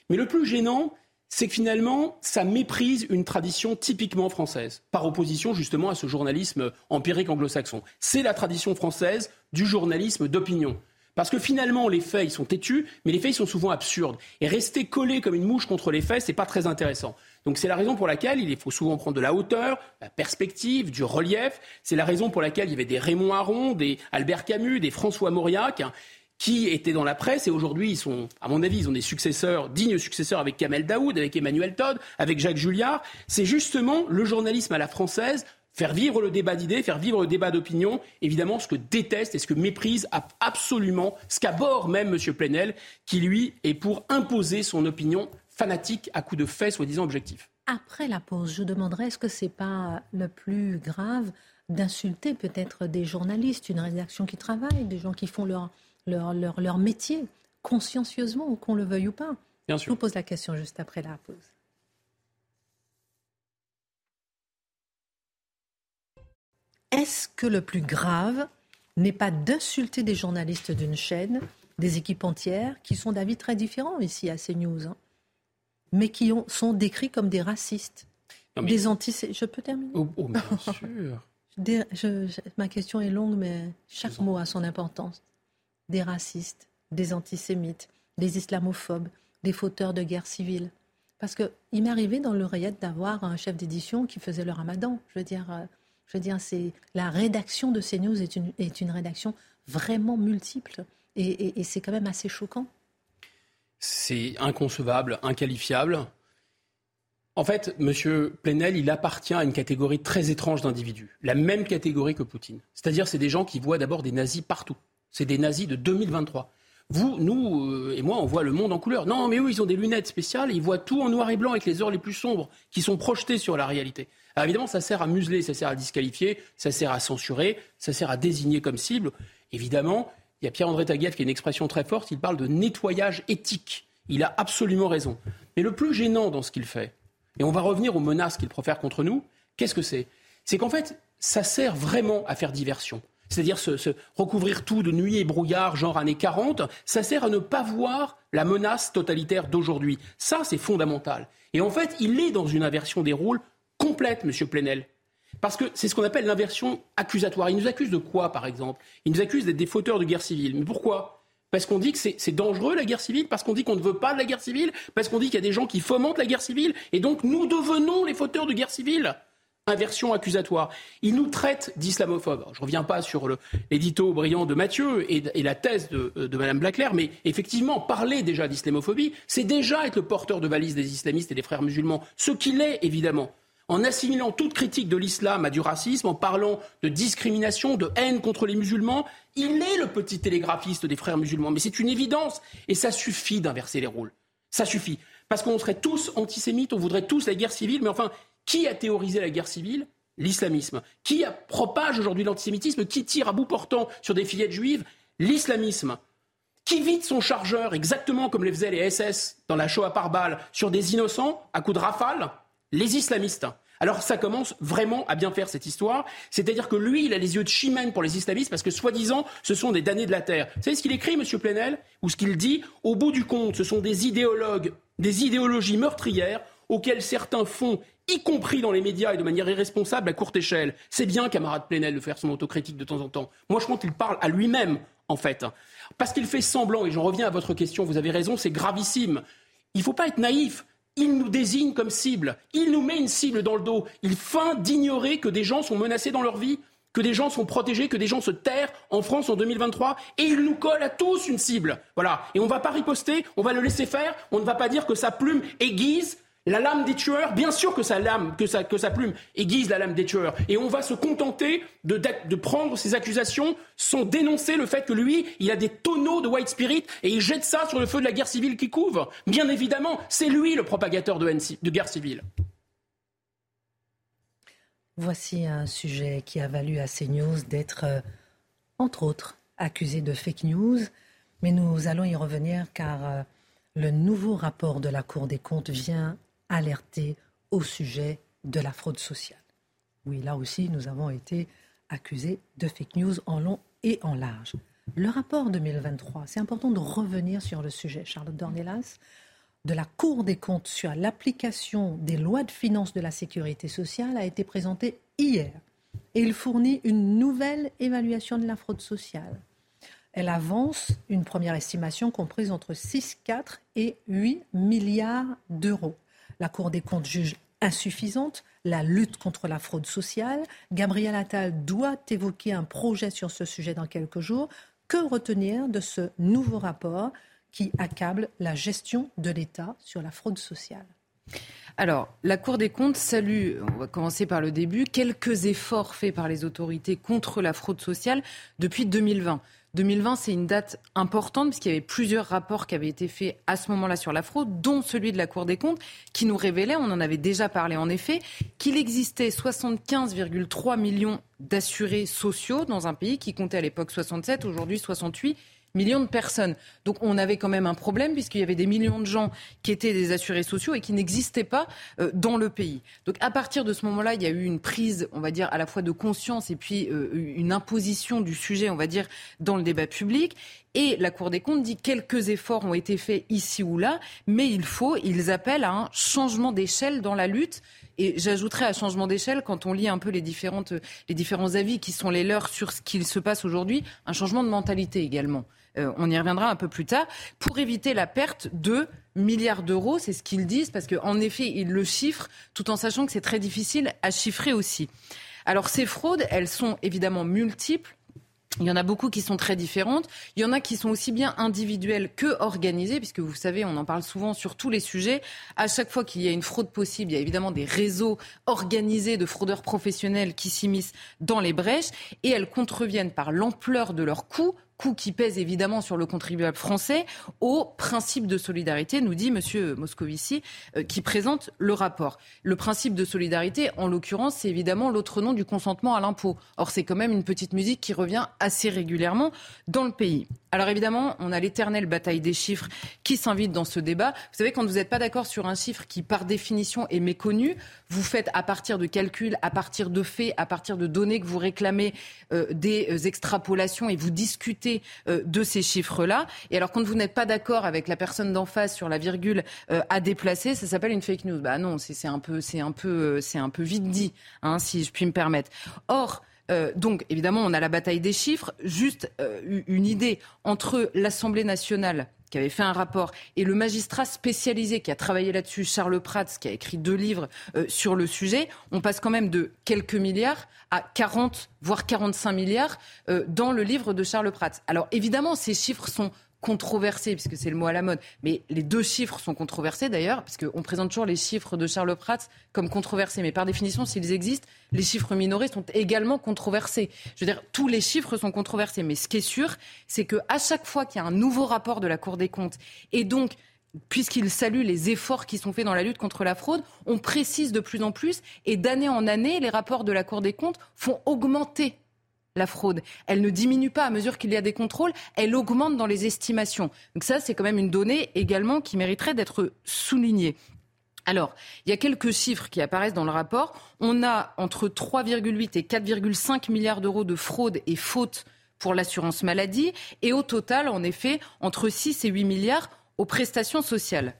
Mais le plus gênant, c'est que finalement, ça méprise une tradition typiquement française, par opposition justement à ce journalisme empirique anglo-saxon. C'est la tradition française du journalisme d'opinion. Parce que finalement, les faits, ils sont têtus, mais les faits, ils sont souvent absurdes. Et rester collé comme une mouche contre les faits, c'est pas très intéressant. Donc c'est la raison pour laquelle il faut souvent prendre de la hauteur, la perspective, du relief. C'est la raison pour laquelle il y avait des Raymond Aron, des Albert Camus, des François Mauriac hein, qui étaient dans la presse et aujourd'hui ils sont, à mon avis, ils ont des successeurs, dignes successeurs avec Kamel Daoud, avec Emmanuel Todd, avec Jacques Julliard. C'est justement le journalisme à la française faire vivre le débat d'idées, faire vivre le débat d'opinion, évidemment ce que déteste et ce que méprise absolument, ce qu'aborde même M. Plenel, qui lui est pour imposer son opinion fanatique à coups de faits soi-disant objectifs. Après la pause, je demanderais est-ce que c'est pas le plus grave d'insulter peut-être des journalistes, une rédaction qui travaille, des gens qui font leur, leur, leur, leur métier consciencieusement, qu'on le veuille ou pas? Bien sûr. Je vous pose la question juste après la pause. Est-ce que le plus grave n'est pas d'insulter des journalistes d'une chaîne, des équipes entières, qui sont d'avis très différents ici à CNews, hein, mais qui ont, sont décrits comme des racistes, des antisémites. Je peux terminer? Oh, oh bien sûr. Des- je- je- ma question est longue, mais chaque mot a son importance. Des racistes, des antisémites, des islamophobes, des fauteurs de guerre civile. Parce que il m'est arrivé dans l'oreillette d'avoir un chef d'édition qui faisait le ramadan. Je veux dire, euh, je veux dire, la rédaction de CNews est est une rédaction vraiment multiple. Et c'est quand même assez choquant. C'est inconcevable, inqualifiable. En fait, M. Plenel, il appartient à une catégorie très étrange d'individus. La même catégorie que Poutine. C'est-à-dire, c'est des gens qui voient d'abord des nazis partout. C'est des nazis de 2023. Vous, nous euh, et moi, on voit le monde en couleur. Non, mais eux, ils ont des lunettes spéciales ils voient tout en noir et blanc avec les heures les plus sombres qui sont projetées sur la réalité. Alors évidemment, ça sert à museler, ça sert à disqualifier, ça sert à censurer, ça sert à désigner comme cible. Évidemment, il y a Pierre-André Taguieff qui a une expression très forte, il parle de nettoyage éthique. Il a absolument raison. Mais le plus gênant dans ce qu'il fait, et on va revenir aux menaces qu'il profère contre nous, qu'est-ce que c'est? C'est qu'en fait, ça sert vraiment à faire diversion. C'est-à-dire se, recouvrir tout de nuit et brouillard, genre années 40, ça sert à ne pas voir la menace totalitaire d'aujourd'hui. Ça, c'est fondamental. Et en fait, il est dans une inversion des rôles complète, M. Plenel. Parce que c'est ce qu'on appelle l'inversion accusatoire. Il nous accuse de quoi, par exemple? Il nous accuse d'être des fauteurs de guerre civile. Mais pourquoi? Parce qu'on dit que c'est dangereux la guerre civile Parce qu'on dit qu'on ne veut pas de la guerre civile Parce qu'on dit qu'il y a des gens qui fomentent la guerre civile Et donc nous devenons les fauteurs de guerre civile Inversion accusatoire. Il nous traite d'islamophobes. Alors, Je ne reviens pas sur l'édito brillant de Mathieu et, la thèse de, de Mme Blaclair, mais effectivement, parler déjà d'islamophobie, c'est déjà être le porteur de valise des islamistes et des frères musulmans, ce qu'il est évidemment en assimilant toute critique de l'islam à du racisme, en parlant de discrimination, de haine contre les musulmans, il est le petit télégraphiste des frères musulmans. Mais c'est une évidence. Et ça suffit d'inverser les rôles. Ça suffit. Parce qu'on serait tous antisémites, on voudrait tous la guerre civile, mais enfin, qui a théorisé la guerre civile? L'islamisme. Qui propage aujourd'hui l'antisémitisme? Qui tire à bout portant sur des fillettes juives? L'islamisme. Qui vide son chargeur, exactement comme le faisaient les SS dans la Shoah par balle, sur des innocents à coups de rafale? Les islamistes. Alors ça commence vraiment à bien faire cette histoire. C'est-à-dire que lui, il a les yeux de chimène pour les islamistes parce que soi-disant, ce sont des damnés de la terre. Vous savez ce qu'il écrit, M. Plenel? Ou ce qu'il dit? Au bout du compte, ce sont des idéologues, des idéologies meurtrières auxquelles certains font, y compris dans les médias et de manière irresponsable, à courte échelle. C'est bien, camarade Plenel, de faire son autocritique de temps en temps. Moi, je pense qu'il parle à lui-même, en fait. Parce qu'il fait semblant, et j'en reviens à votre question, vous avez raison, c'est gravissime. Il ne faut pas être naïf. Il nous désigne comme cible. Il nous met une cible dans le dos. Il feint d'ignorer que des gens sont menacés dans leur vie, que des gens sont protégés, que des gens se terrent en France en 2023. Et il nous colle à tous une cible. Voilà. Et on ne va pas riposter, on va le laisser faire. On ne va pas dire que sa plume aiguise la lame des tueurs, bien sûr que sa lame, que sa, plume aiguise la lame des tueurs. Et on va se contenter de, prendre ces accusations sans dénoncer le fait que lui, il a des tonneaux de white spirit et il jette ça sur le feu de la guerre civile qui couvre. Bien évidemment, c'est lui le propagateur de guerre civile. Voici un sujet qui a valu à CNews d'être, euh, entre autres, accusé de fake news. Mais nous allons y revenir car euh, le nouveau rapport de la Cour des comptes vient alerter au sujet de la fraude sociale. Oui, là aussi, nous avons été accusés de fake news en long et en large. Le rapport 2023, c'est important de revenir sur le sujet, Charlotte Dornelas, de la Cour des comptes sur l'application des lois de finances de la sécurité sociale a été présenté hier. Et il fournit une nouvelle évaluation de la fraude sociale. Elle avance une première estimation comprise entre 6, 4 et 8 milliards d'euros. La Cour des comptes juge insuffisante la lutte contre la fraude sociale. Gabriel Attal doit évoquer un projet sur ce sujet dans quelques jours. Que retenir de ce nouveau rapport qui accable la gestion de l'État sur la fraude sociale? Alors, la Cour des comptes salue, on va commencer par le début, quelques efforts faits par les autorités contre la fraude sociale depuis 2020. 2020, c'est une date importante puisqu'il y avait plusieurs rapports qui avaient été faits à ce moment-là sur la fraude, dont celui de la Cour des comptes, qui nous révélait, on en avait déjà parlé en effet, qu'il existait 75,3 millions d'assurés sociaux dans un pays qui comptait à l'époque 67, aujourd'hui 68 millions de personnes. Donc on avait quand même un problème puisqu'il y avait des millions de gens qui étaient des assurés sociaux et qui n'existaient pas euh, dans le pays. Donc à partir de ce moment-là, il y a eu une prise, on va dire, à la fois de conscience et puis euh, une imposition du sujet, on va dire, dans le débat public. Et la Cour des comptes dit quelques efforts ont été faits ici ou là, mais il faut, ils appellent à un changement d'échelle dans la lutte. Et j'ajouterais à changement d'échelle, quand on lit un peu les, différentes, les différents avis qui sont les leurs sur ce qu'il se passe aujourd'hui, un changement de mentalité également. Euh, on y reviendra un peu plus tard, pour éviter la perte de milliards d'euros, c'est ce qu'ils disent, parce qu'en effet, ils le chiffrent, tout en sachant que c'est très difficile à chiffrer aussi. Alors ces fraudes, elles sont évidemment multiples. Il y en a beaucoup qui sont très différentes. Il y en a qui sont aussi bien individuelles que organisées, puisque vous savez, on en parle souvent sur tous les sujets. À chaque fois qu'il y a une fraude possible, il y a évidemment des réseaux organisés de fraudeurs professionnels qui s'immiscent dans les brèches et elles contreviennent par l'ampleur de leurs coûts coût qui pèse évidemment sur le contribuable français, au principe de solidarité, nous dit M. Moscovici, euh, qui présente le rapport. Le principe de solidarité, en l'occurrence, c'est évidemment l'autre nom du consentement à l'impôt. Or, c'est quand même une petite musique qui revient assez régulièrement dans le pays. Alors évidemment, on a l'éternelle bataille des chiffres qui s'invite dans ce débat. Vous savez, quand vous n'êtes pas d'accord sur un chiffre qui, par définition, est méconnu, vous faites à partir de calculs, à partir de faits, à partir de données que vous réclamez euh, des euh, extrapolations et vous discutez euh, de ces chiffres-là. Et alors, quand vous n'êtes pas d'accord avec la personne d'en face sur la virgule à déplacer, ça s'appelle une fake news. Bah non, c'est un peu, c'est un peu, c'est un peu vite dit, hein, si je puis me permettre. Or, donc, évidemment, on a la bataille des chiffres. Juste une idée entre l'Assemblée nationale qui avait fait un rapport, et le magistrat spécialisé qui a travaillé là-dessus, Charles Prats, qui a écrit deux livres euh, sur le sujet, on passe quand même de quelques milliards à 40, voire 45 milliards euh, dans le livre de Charles Prats. Alors évidemment, ces chiffres sont controversé, puisque c'est le mot à la mode. Mais les deux chiffres sont controversés d'ailleurs, puisqu'on présente toujours les chiffres de Charles Prats comme controversés. Mais par définition, s'ils existent, les chiffres minorés sont également controversés. Je veux dire, tous les chiffres sont controversés. Mais ce qui est sûr, c'est qu'à chaque fois qu'il y a un nouveau rapport de la Cour des comptes, et donc puisqu'il salue les efforts qui sont faits dans la lutte contre la fraude, on précise de plus en plus et d'année en année, les rapports de la Cour des comptes font augmenter la fraude. Elle ne diminue pas à mesure qu'il y a des contrôles, elle augmente dans les estimations. Donc ça, c'est quand même une donnée également qui mériterait d'être soulignée. Alors, il y a quelques chiffres qui apparaissent dans le rapport. On a entre 3,8 et 4,5 milliards d'euros de fraude et faute pour l'assurance maladie, et au total, en effet, entre 6 et 8 milliards aux prestations sociales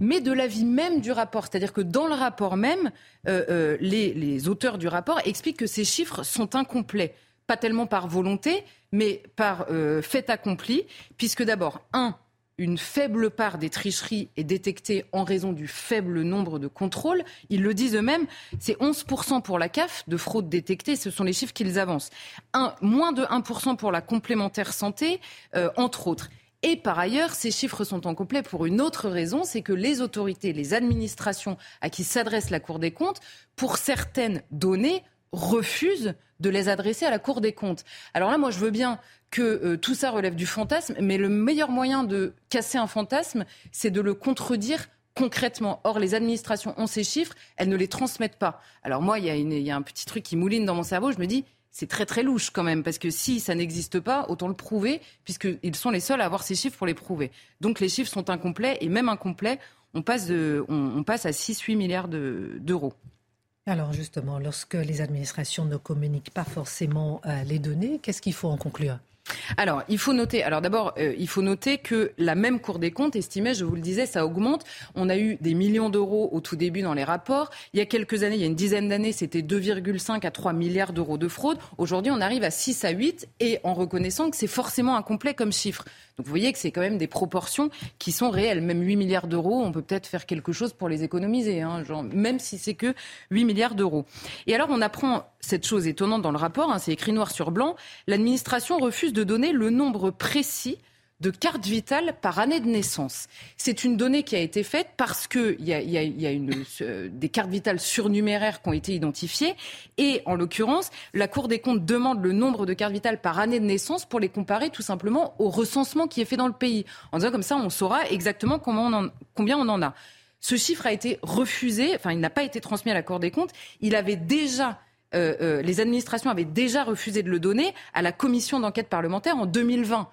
mais de l'avis même du rapport. C'est-à-dire que dans le rapport même, euh, euh, les, les, auteurs du rapport expliquent que ces chiffres sont incomplets pas tellement par volonté, mais par euh, fait accompli, puisque d'abord, un, une faible part des tricheries est détectée en raison du faible nombre de contrôles. Ils le disent eux-mêmes, c'est 11% pour la CAF de fraude détectée, ce sont les chiffres qu'ils avancent. Un, moins de 1% pour la complémentaire santé, euh, entre autres. Et par ailleurs, ces chiffres sont incomplets pour une autre raison, c'est que les autorités, les administrations à qui s'adresse la Cour des comptes, pour certaines données, refusent de les adresser à la Cour des comptes. Alors là, moi, je veux bien que euh, tout ça relève du fantasme, mais le meilleur moyen de casser un fantasme, c'est de le contredire concrètement. Or, les administrations ont ces chiffres, elles ne les transmettent pas. Alors moi, il y, a un petit truc qui mouline dans mon cerveau, je me dis, c'est très très louche quand même, parce que si ça n'existe pas, autant le prouver, puisqu'ils sont les seuls à avoir ces chiffres pour les prouver. Donc les chiffres sont incomplets, et même incomplets, on passe, de, on, passe à 6-8 milliards d'euros. Alors justement, lorsque les administrations ne communiquent pas forcément euh, les données, qu'est-ce qu'il faut en conclure? Alors, il faut noter. Alors d'abord, euh, il faut noter que la même Cour des comptes estimait, je vous le disais, ça augmente. On a eu des millions d'euros au tout début dans les rapports. Il y a quelques années, il y a une dizaine d'années, c'était 2,5 à 3 milliards d'euros de fraude. Aujourd'hui, on arrive à 6 à 8 et en reconnaissant que c'est forcément incomplet comme chiffre. Donc vous voyez que c'est quand même des proportions qui sont réelles. Même 8 milliards d'euros, on peut peut-être faire quelque chose pour les économiser, hein, même si c'est que 8 milliards d'euros. Et alors on apprend cette chose étonnante dans le rapport, hein, c'est écrit noir sur blanc, l'administration refuse de donner le nombre précis de cartes vitales par année de naissance. C'est une donnée qui a été faite parce qu'il y a, y a, euh, des cartes vitales surnuméraires qui ont été identifiées. Et en l'occurrence, la Cour des comptes demande le nombre de cartes vitales par année de naissance pour les comparer tout simplement au recensement qui est fait dans le pays. En disant comme ça, on saura exactement combien on en a. Ce chiffre a été refusé, enfin il n'a pas été transmis à la Cour des comptes. Il avait déjà euh, euh, les administrations avaient déjà refusé de le donner à la commission d'enquête parlementaire en 2020.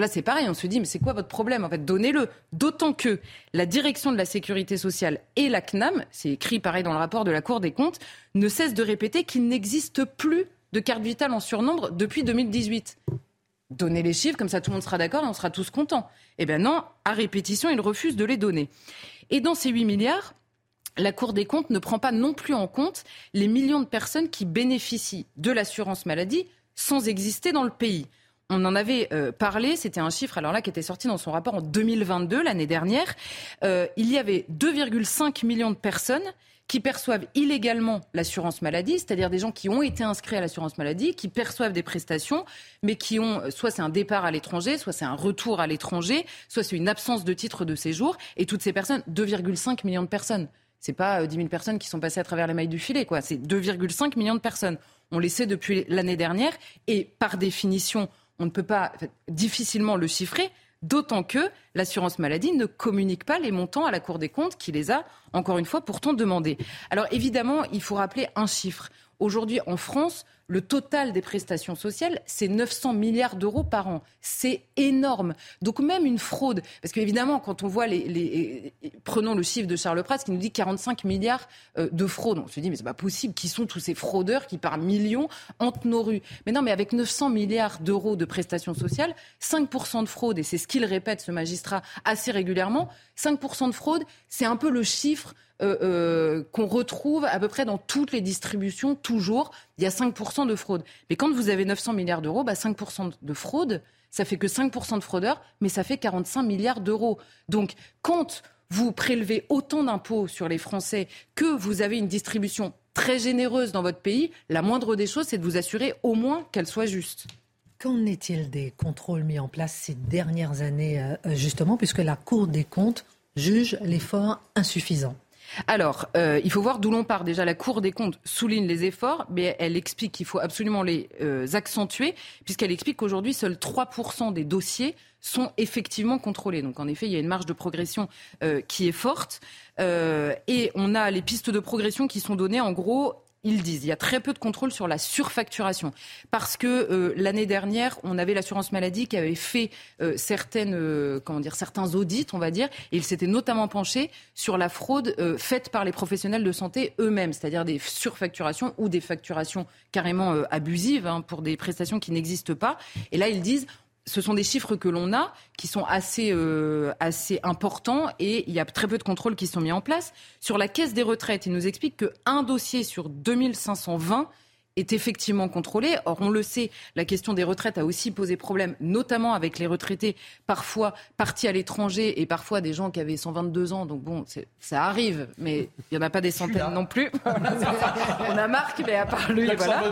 Là, c'est pareil, on se dit, mais c'est quoi votre problème En fait, donnez-le. D'autant que la direction de la sécurité sociale et la CNAM, c'est écrit pareil dans le rapport de la Cour des comptes, ne cessent de répéter qu'il n'existe plus de carte vitale en surnombre depuis 2018. Donnez les chiffres, comme ça tout le monde sera d'accord et on sera tous contents. Eh bien non, à répétition, ils refusent de les donner. Et dans ces 8 milliards, la Cour des comptes ne prend pas non plus en compte les millions de personnes qui bénéficient de l'assurance maladie sans exister dans le pays. On en avait euh, parlé, c'était un chiffre alors là qui était sorti dans son rapport en 2022, l'année dernière. Euh, il y avait 2,5 millions de personnes qui perçoivent illégalement l'assurance maladie, c'est-à-dire des gens qui ont été inscrits à l'assurance maladie, qui perçoivent des prestations, mais qui ont soit c'est un départ à l'étranger, soit c'est un retour à l'étranger, soit c'est une absence de titre de séjour. Et toutes ces personnes, 2,5 millions de personnes. C'est pas 10 euh, 000 personnes qui sont passées à travers les mailles du filet, quoi. C'est 2,5 millions de personnes. On les sait depuis l'année dernière et par définition, on ne peut pas difficilement le chiffrer. D'autant que l'assurance maladie ne communique pas les montants à la Cour des comptes qui les a, encore une fois, pourtant demandés. Alors évidemment, il faut rappeler un chiffre. Aujourd'hui, en France, le total des prestations sociales, c'est 900 milliards d'euros par an. C'est énorme. Donc même une fraude, parce qu'évidemment, quand on voit les, Prenons le chiffre de Charles Prats qui nous dit 45 milliards euh, de fraude. On se dit, mais c'est pas possible. Qui sont tous ces fraudeurs qui, par millions, hantent nos rues? Mais non, mais avec 900 milliards d'euros de prestations sociales, 5% de fraude, et c'est ce qu'il répète, ce magistrat, assez régulièrement, 5% de fraude, c'est un peu le chiffre euh, euh, qu'on retrouve à peu près dans toutes les distributions, toujours. Il y a 5% de fraude. Mais quand vous avez 900 milliards d'euros, bah 5% de fraude, ça fait que 5% de fraudeurs, mais ça fait 45 milliards d'euros. Donc, quand vous prélevez autant d'impôts sur les Français que vous avez une distribution très généreuse dans votre pays, la moindre des choses, c'est de vous assurer au moins qu'elle soit juste. Qu'en est-il des contrôles mis en place ces dernières années, euh, justement, puisque la Cour des comptes juge l'effort insuffisant? Alors, euh, il faut voir d'où l'on part. Déjà, la Cour des comptes souligne les efforts, mais elle explique qu'il faut absolument les euh, accentuer, puisqu'elle explique qu'aujourd'hui, seuls 3% des dossiers sont effectivement contrôlés. Donc, en effet, il y a une marge de progression euh, qui est forte. et on a les pistes de progression qui sont données, en gros, ils disent. Il y a très peu de contrôle sur la surfacturation. Parce que euh, l'année dernière, on avait l'assurance maladie qui avait fait euh, certaines, euh, comment dire, certains audits, on va dire, et il s'était notamment penché sur la fraude faite par les professionnels de santé eux-mêmes, c'est-à-dire des surfacturations ou des facturations carrément abusives hein, pour des prestations qui n'existent pas. Et là, ils disent, ce sont des chiffres que l'on a qui sont assez, euh, assez importants et il y a très peu de contrôles qui sont mis en place. Sur la caisse des retraites, il nous explique qu'un dossier sur 2520 est effectivement contrôlé. Or, on le sait, la question des retraites a aussi posé problème, notamment avec les retraités parfois partis à l'étranger et parfois des gens qui avaient 122 ans. Donc bon, ça arrive, mais il n'y en a pas des centaines non plus. on a Marc, mais à part lui, voilà.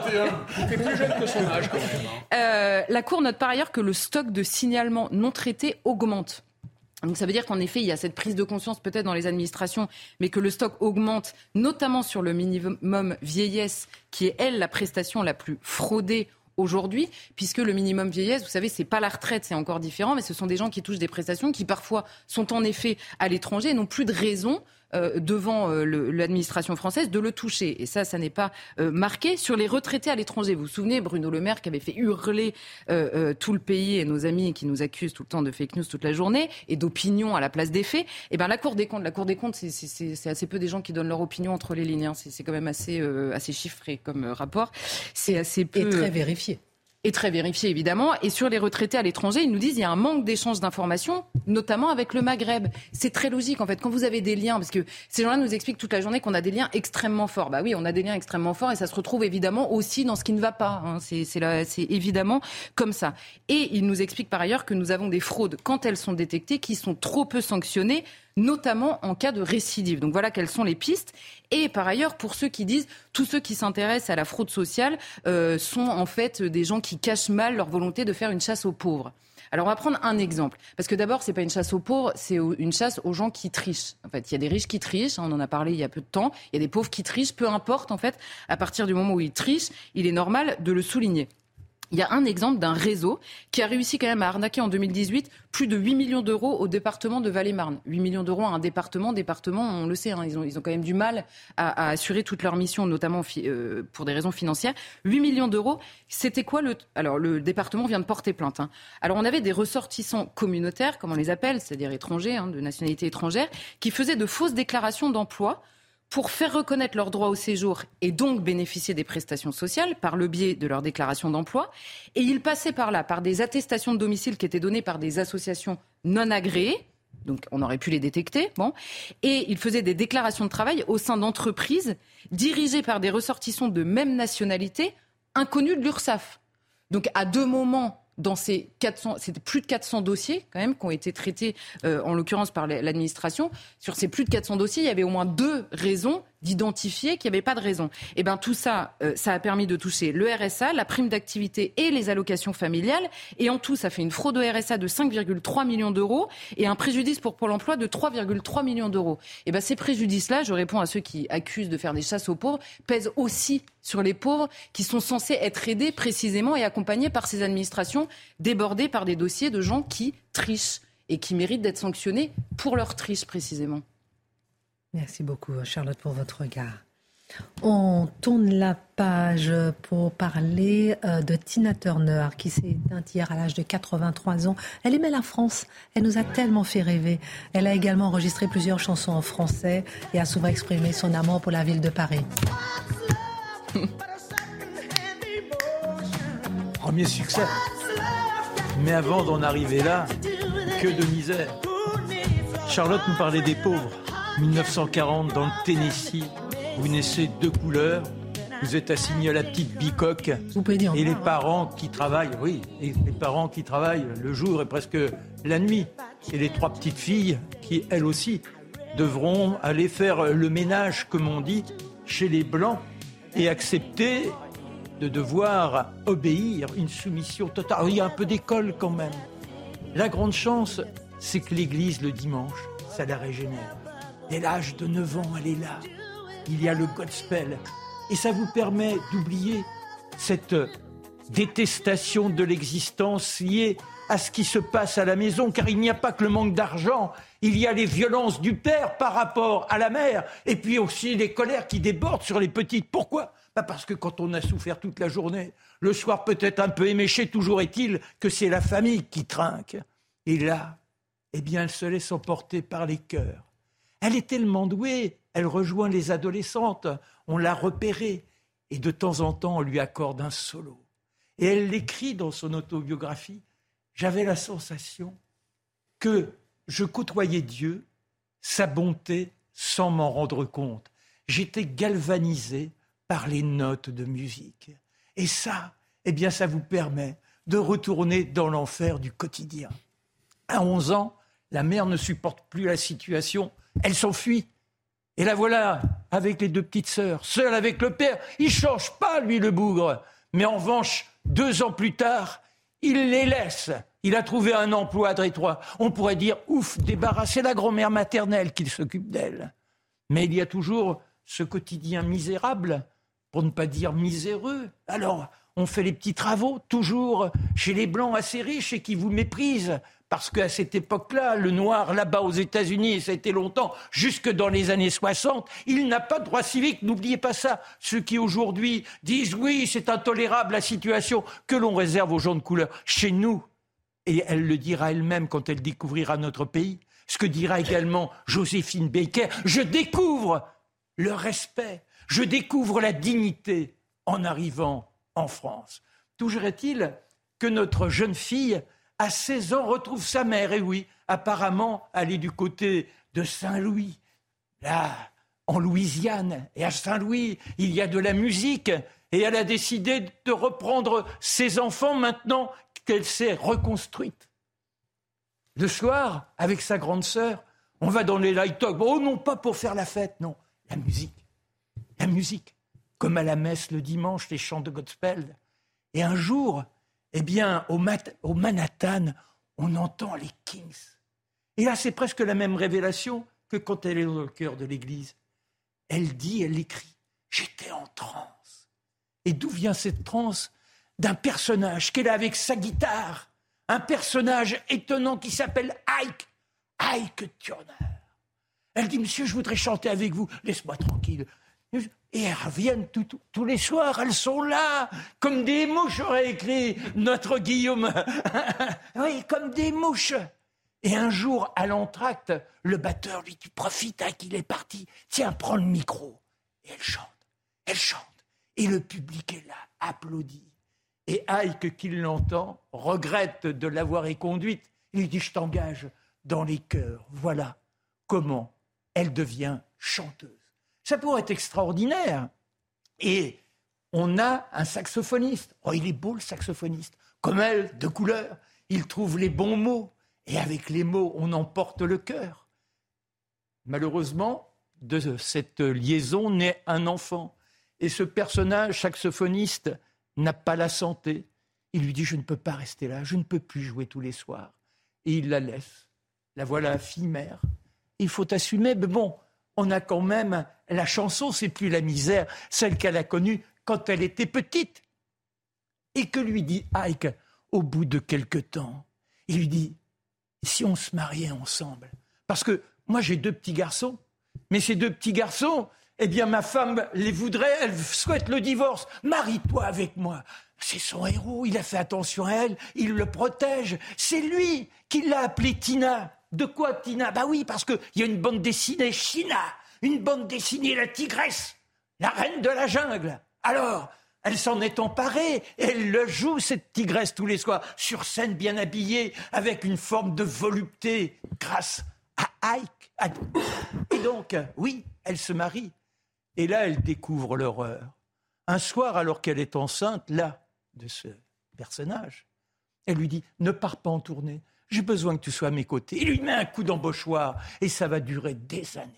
Il fait plus jeune que son âge quand même. Hein. Euh, la Cour note par ailleurs que le stock de signalements non traités augmente. Donc ça veut dire qu'en effet, il y a cette prise de conscience peut-être dans les administrations, mais que le stock augmente, notamment sur le minimum vieillesse, qui est, elle, la prestation la plus fraudée aujourd'hui, puisque le minimum vieillesse, vous savez, c'est pas la retraite, c'est encore différent, mais ce sont des gens qui touchent des prestations qui parfois sont en effet à l'étranger et n'ont plus de raison euh, devant euh, l'administration française de le toucher. Et ça, ça n'est pas euh, marqué. Sur les retraités à l'étranger, vous vous souvenez, Bruno Le Maire qui avait fait hurler tout le pays et nos amis qui nous accusent tout le temps de fake news toute la journée et d'opinion à la place des faits. Eh ben la Cour des comptes, la Cour des comptes, c'est assez peu des gens qui donnent leur opinion entre les lignes. Hein. C'est quand même assez, assez chiffré comme rapport. C'est assez peu. Et très vérifié est très vérifié évidemment. Et sur les retraités à l'étranger, ils nous disent qu'il y a un manque d'échange d'informations, notamment avec le Maghreb. C'est très logique en fait. Quand vous avez des liens, parce que ces gens-là nous expliquent toute la journée qu'on a des liens extrêmement forts. Bah oui, on a des liens extrêmement forts et ça se retrouve évidemment aussi dans ce qui ne va pas. Hein. C'est évidemment comme ça. Et ils nous expliquent par ailleurs que nous avons des fraudes quand elles sont détectées qui sont trop peu sanctionnées notamment en cas de récidive. Donc voilà quelles sont les pistes. Et par ailleurs, pour ceux qui disent, tous ceux qui s'intéressent à la fraude sociale euh, sont en fait des gens qui cachent mal leur volonté de faire une chasse aux pauvres. Alors on va prendre un exemple, parce que d'abord c'est pas une chasse aux pauvres, c'est une chasse aux gens qui trichent. En fait, il y a des riches qui trichent, hein, on en a parlé il y a peu de temps. Il y a des pauvres qui trichent, peu importe en fait. À partir du moment où ils trichent, il est normal de le souligner. Il y a un exemple d'un réseau qui a réussi quand même à arnaquer en 2018 plus de 8 millions d'euros au département de Val-et-Marne. 8 millions d'euros à un département, département, on le sait, hein, ils, ont, ils ont quand même du mal à, assurer toutes leurs missions, notamment euh, pour des raisons financières. 8 millions d'euros, c'était quoi le... Alors le département vient de porter plainte. Hein. Alors on avait des ressortissants communautaires, comme on les appelle, c'est-à-dire étrangers, hein, de nationalité étrangère, qui faisaient de fausses déclarations d'emploi pour faire reconnaître leur droit au séjour et donc bénéficier des prestations sociales par le biais de leur déclaration d'emploi. Et ils passaient par là, par des attestations de domicile qui étaient données par des associations non agréées. Donc on aurait pu les détecter. Bon. Et ils faisaient des déclarations de travail au sein d'entreprises dirigées par des ressortissants de même nationalité inconnus de l'URSSAF. Donc à deux moments dans ces 400, c'était plus de 400 dossiers quand même qui ont été traités, euh, en l'occurrence par l'administration. Sur ces plus de 400 dossiers, il y avait au moins deux raisons d'identifier qu'il n'y avait pas de raison. Et eh bien tout ça, euh, ça a permis de toucher le RSA, la prime d'activité et les allocations familiales. Et en tout, ça fait une fraude au RSA de 5,3 millions d'euros et un préjudice pour Pôle emploi de 3,3 millions d'euros. Et eh bien ces préjudices-là, je réponds à ceux qui accusent de faire des chasses aux pauvres, pèsent aussi sur les pauvres qui sont censés être aidés précisément et accompagnés par ces administrations débordées par des dossiers de gens qui trichent et qui méritent d'être sanctionnés pour leur triche précisément. Merci beaucoup, Charlotte, pour votre regard. On tourne la page pour parler euh, de Tina Turner, qui s'est éteinte hier à l'âge de 83 ans. Elle aimait la France. Elle nous a tellement fait rêver. Elle a également enregistré plusieurs chansons en français et a souvent exprimé son amour pour la ville de Paris. Premier succès. Mais avant d'en arriver là, que de misère. Charlotte nous parlait des pauvres. 1940 dans le Tennessee. Vous naissez deux couleurs. Vous êtes assigné à la petite bicoque. Vous pouvez dire et les parents qui travaillent, oui, et les parents qui travaillent le jour et presque la nuit. Et les trois petites filles qui, elles aussi, devront aller faire le ménage, comme on dit, chez les Blancs et accepter de devoir obéir, une soumission totale. Il y a un peu d'école quand même. La grande chance, c'est que l'Église le dimanche, ça la régénère. Dès l'âge de 9 ans, elle est là. Il y a le gospel. Et ça vous permet d'oublier cette détestation de l'existence liée à ce qui se passe à la maison, car il n'y a pas que le manque d'argent, il y a les violences du père par rapport à la mère, et puis aussi les colères qui débordent sur les petites. Pourquoi? Bah, Parce que quand on a souffert toute la journée, le soir peut-être un peu éméché, toujours est-il que c'est la famille qui trinque. Et là, eh bien, elle se laisse emporter par les cœurs. Elle est tellement douée, elle rejoint les adolescentes, on l'a repérée, et de temps en temps on lui accorde un solo. Et elle l'écrit dans son autobiographie. J'avais la sensation que je côtoyais Dieu, sa bonté, sans m'en rendre compte. J'étais galvanisé par les notes de musique. Et ça, eh bien, ça vous permet de retourner dans l'enfer du quotidien. À 11 ans, la mère ne supporte plus la situation elle s'enfuit. Et la voilà avec les deux petites sœurs, seule avec le père. Il change pas, lui, le bougre. Mais en revanche, deux ans plus tard, il les laisse. Il a trouvé un emploi à Détroit. On pourrait dire, ouf, débarrasser la grand-mère maternelle qu'il s'occupe d'elle. Mais il y a toujours ce quotidien misérable, pour ne pas dire miséreux. Alors, on fait les petits travaux, toujours chez les Blancs assez riches et qui vous méprisent parce qu'à cette époque-là, le noir là-bas aux États-Unis, et ça a été longtemps, jusque dans les années 60, il n'a pas de droit civique. N'oubliez pas ça. Ceux qui aujourd'hui disent oui, c'est intolérable la situation que l'on réserve aux gens de couleur. Chez nous, et elle le dira elle-même quand elle découvrira notre pays, ce que dira également Joséphine Baker, je découvre le respect, je découvre la dignité en arrivant en France. Toujours est-il que notre jeune fille, à 16 ans, retrouve sa mère. Et oui, apparemment, elle est du côté de Saint-Louis. Là, en Louisiane. Et à Saint-Louis, il y a de la musique. Et elle a décidé de reprendre ses enfants maintenant qu'elle s'est reconstruite. Le soir, avec sa grande sœur, on va dans les light talk. Oh non, pas pour faire la fête, non. La musique. La musique. Comme à la messe le dimanche, les chants de gospel. Et un jour, eh bien, au, au Manhattan, on entend les Kings. Et là, c'est presque la même révélation que quand elle est dans le cœur de l'église. Elle dit, elle écrit, j'étais en transe. Et d'où vient cette transe? D'un personnage qu'elle a avec sa guitare. Un personnage étonnant qui s'appelle Ike. Ike Turner. Elle dit, monsieur, je voudrais chanter avec vous. Laisse-moi tranquille. Et elles reviennent tous les soirs, elles sont là, comme des mouches, aurait écrit notre Guillaume. oui, comme des mouches. Et un jour, à l'entracte, le batteur lui dit Profite hein, qu'il est parti, tiens, prends le micro. Et elle chante, elle chante. Et le public est là, applaudit. Et Ike, qui l'entend, regrette de l'avoir éconduite. Il dit Je t'engage dans les chœurs. Voilà comment elle devient chanteuse. Ça pourrait être extraordinaire. Et on a un saxophoniste. Oh, il est beau le saxophoniste. Comme elle, de couleur. Il trouve les bons mots. Et avec les mots, on emporte le cœur. Malheureusement, de cette liaison naît un enfant. Et ce personnage saxophoniste n'a pas la santé. Il lui dit Je ne peux pas rester là, je ne peux plus jouer tous les soirs. Et il la laisse. La voilà fille-mère. Il faut assumer, mais bon, on a quand même la chanson, c'est plus la misère, celle qu'elle a connue quand elle était petite. Et que lui dit Ike au bout de quelque temps Il lui dit si on se mariait ensemble Parce que moi, j'ai deux petits garçons, mais ces deux petits garçons, eh bien, ma femme les voudrait, elle souhaite le divorce. Marie-toi avec moi. C'est son héros, il a fait attention à elle, il le protège. C'est lui qui l'a appelée Tina. De quoi Tina? Bah oui, parce qu'il y a une bande dessinée China, une bande dessinée La Tigresse, la reine de la jungle. Alors, elle s'en est emparée. Elle le joue, cette tigresse, tous les soirs, sur scène bien habillée, avec une forme de volupté, grâce à Ike. Et donc, oui, elle se marie. Et là, elle découvre l'horreur. Un soir, alors qu'elle est enceinte, là, de ce personnage, elle lui dit Ne pars pas en tournée, j'ai besoin que tu sois à mes côtés. Il lui met un coup d'embauchoir, et ça va durer des années.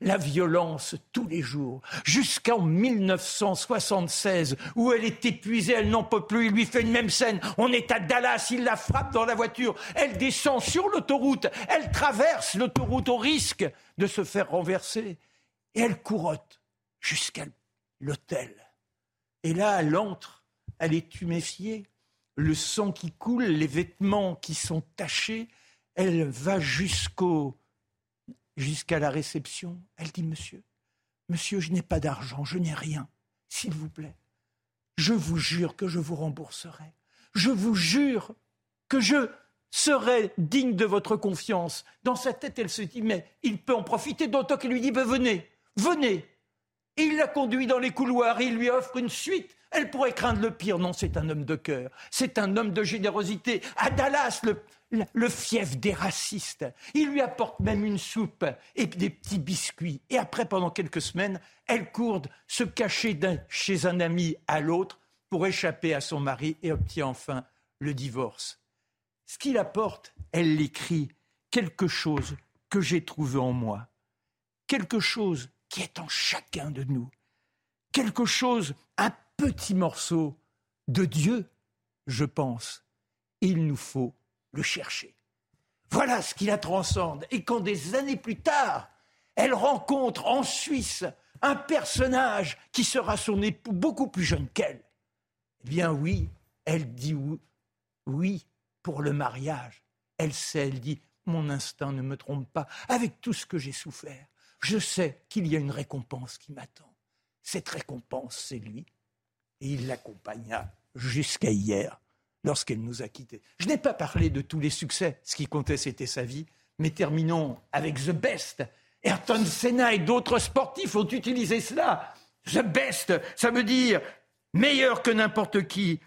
La violence tous les jours, jusqu'en 1976, où elle est épuisée, elle n'en peut plus, il lui fait une même scène, on est à Dallas, il la frappe dans la voiture, elle descend sur l'autoroute, elle traverse l'autoroute au risque de se faire renverser, et elle courotte jusqu'à l'hôtel. Et là, elle entre, elle est tuméfiée, le sang qui coule, les vêtements qui sont tachés, elle va jusqu'à la réception. Elle dit Monsieur, monsieur, je n'ai pas d'argent, je n'ai rien. S'il vous plaît, je vous jure que je vous rembourserai. Je vous jure que je serai digne de votre confiance. Dans sa tête, elle se dit Mais il peut en profiter, d'autant qu'il lui dit ben, Venez, venez. Il la conduit dans les couloirs, il lui offre une suite. Elle pourrait craindre le pire. Non, c'est un homme de cœur, c'est un homme de générosité. À Dallas, le, fief des racistes. Il lui apporte même une soupe et des petits biscuits. Et après, pendant quelques semaines, elle court se cacher chez un ami à l'autre pour échapper à son mari et obtient enfin le divorce. Ce qu'il apporte, elle l'écrit, quelque chose que j'ai trouvé en moi, quelque chose qui est en chacun de nous, quelque chose, un petit morceau de Dieu, je pense. Il nous faut le chercher. Voilà ce qui la transcende. Et quand des années plus tard, elle rencontre en Suisse un personnage qui sera son époux beaucoup plus jeune qu'elle, eh bien oui, elle dit oui, oui pour le mariage. Elle sait, elle dit, mon instinct ne me trompe pas, avec tout ce que j'ai souffert. Je sais qu'il y a une récompense qui m'attend. Cette récompense, c'est lui. Et il l'accompagna jusqu'à hier lorsqu'elle nous a quittés. Je n'ai pas parlé de tous les succès, ce qui comptait c'était sa vie, mais terminons avec The Best. Ayrton Senna et d'autres sportifs ont utilisé cela. The Best, ça veut dire meilleur que n'importe qui.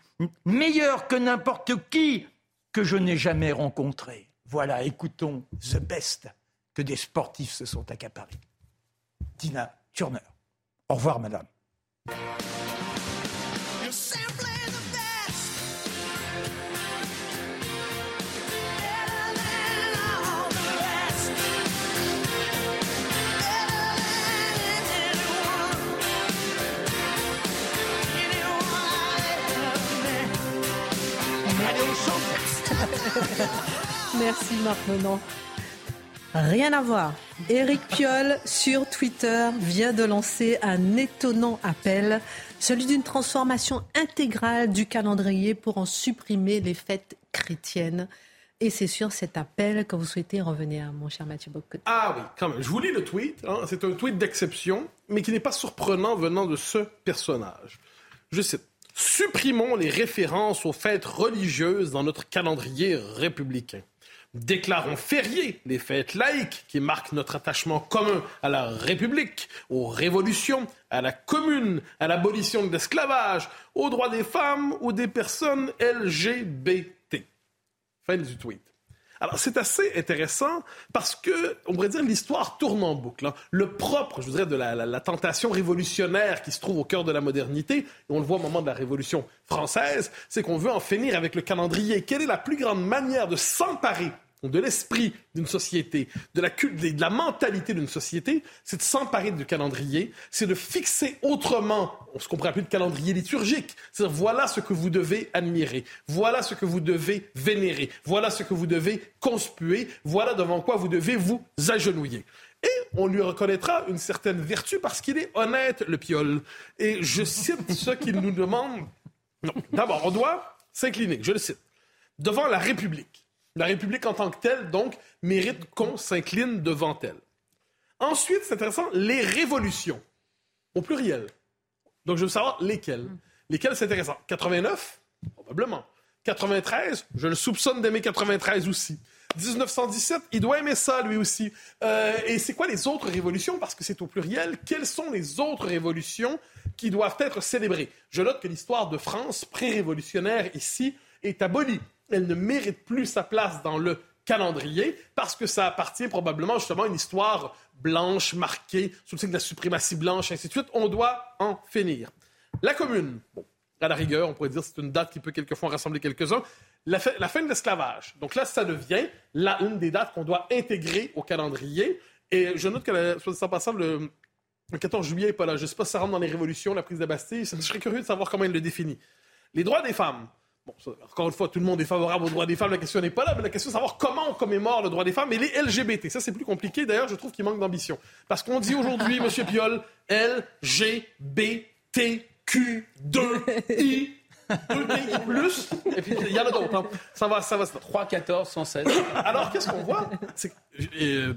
meilleur que n'importe qui que je n'ai jamais rencontré. Voilà, écoutons The Best que des sportifs se sont accaparés. Tina Turner. Au revoir, madame. Merci Marc Menon. Rien à voir. Éric Piolle sur Twitter vient de lancer un étonnant appel, celui d'une transformation intégrale du calendrier pour en supprimer les fêtes chrétiennes. Et c'est sur cet appel que vous souhaitez revenir, mon cher Mathieu Bocoté. Ah oui, quand même. Je vous lis le tweet. Hein. C'est un tweet d'exception, mais qui n'est pas surprenant venant de ce personnage. Je cite. Supprimons les références aux fêtes religieuses dans notre calendrier républicain. Déclarons fériés les fêtes laïques qui marquent notre attachement commun à la République, aux révolutions, à la commune, à l'abolition de l'esclavage, aux droits des femmes ou des personnes LGBT. Fin du tweet. Alors, c'est assez intéressant parce que, on pourrait dire, l'histoire tourne en boucle. Hein. Le propre, je voudrais, de la, tentation révolutionnaire qui se trouve au cœur de la modernité, et on le voit au moment de la Révolution française, c'est qu'on veut en finir avec le calendrier. Quelle est la plus grande manière de s'emparer de l'esprit d'une société, de la, de la mentalité d'une société, c'est de s'emparer du calendrier, c'est de fixer autrement ce qu'on pourrait appeler le calendrier liturgique. C'est-à-dire, voilà ce que vous devez admirer, voilà ce que vous devez vénérer, voilà ce que vous devez conspuer, voilà devant quoi vous devez vous agenouiller. Et on lui reconnaîtra une certaine vertu parce qu'il est honnête, le piole. Et je cite ce qu'il nous demande. Non, d'abord, on doit s'incliner, je le cite, devant la République la République en tant que telle, donc, mérite qu'on s'incline devant elle. Ensuite, c'est intéressant, les révolutions, au pluriel. Donc, je veux savoir lesquelles. Lesquelles, c'est intéressant. 89, probablement. 93, je le soupçonne d'aimer 93 aussi. 1917, il doit aimer ça lui aussi. Euh, et c'est quoi les autres révolutions? Parce que c'est au pluriel. Quelles sont les autres révolutions qui doivent être célébrées? Je note que l'histoire de France pré-révolutionnaire ici est abolie elle ne mérite plus sa place dans le calendrier parce que ça appartient probablement justement à une histoire blanche, marquée, sous le signe de la suprématie blanche, ainsi de suite. On doit en finir. La commune, à la rigueur, on pourrait dire que c'est une date qui peut quelquefois rassembler quelques-uns. La, fin de l'esclavage. Donc là, ça devient la, une des dates qu'on doit intégrer au calendrier. Et je note que, la, soit passant, le, le 14 juillet n'est pas là. Je ne sais pas si ça rentre dans les révolutions, la prise de Bastille. Je serais curieux de savoir comment il le définit. Les droits des femmes. Bon, encore une fois, tout le monde est favorable aux droits des femmes. La question n'est pas là, mais la question est de savoir comment on commémore le droit des femmes et les LGBT. Ça, c'est plus compliqué. D'ailleurs, je trouve qu'il manque d'ambition. Parce qu'on dit aujourd'hui, Monsieur Piol, Q 2 I 2 plus, et puis il y en a d'autres. Hein. Ça va, ça va. 3, 14, 116. Alors, qu'est-ce qu'on voit? Euh,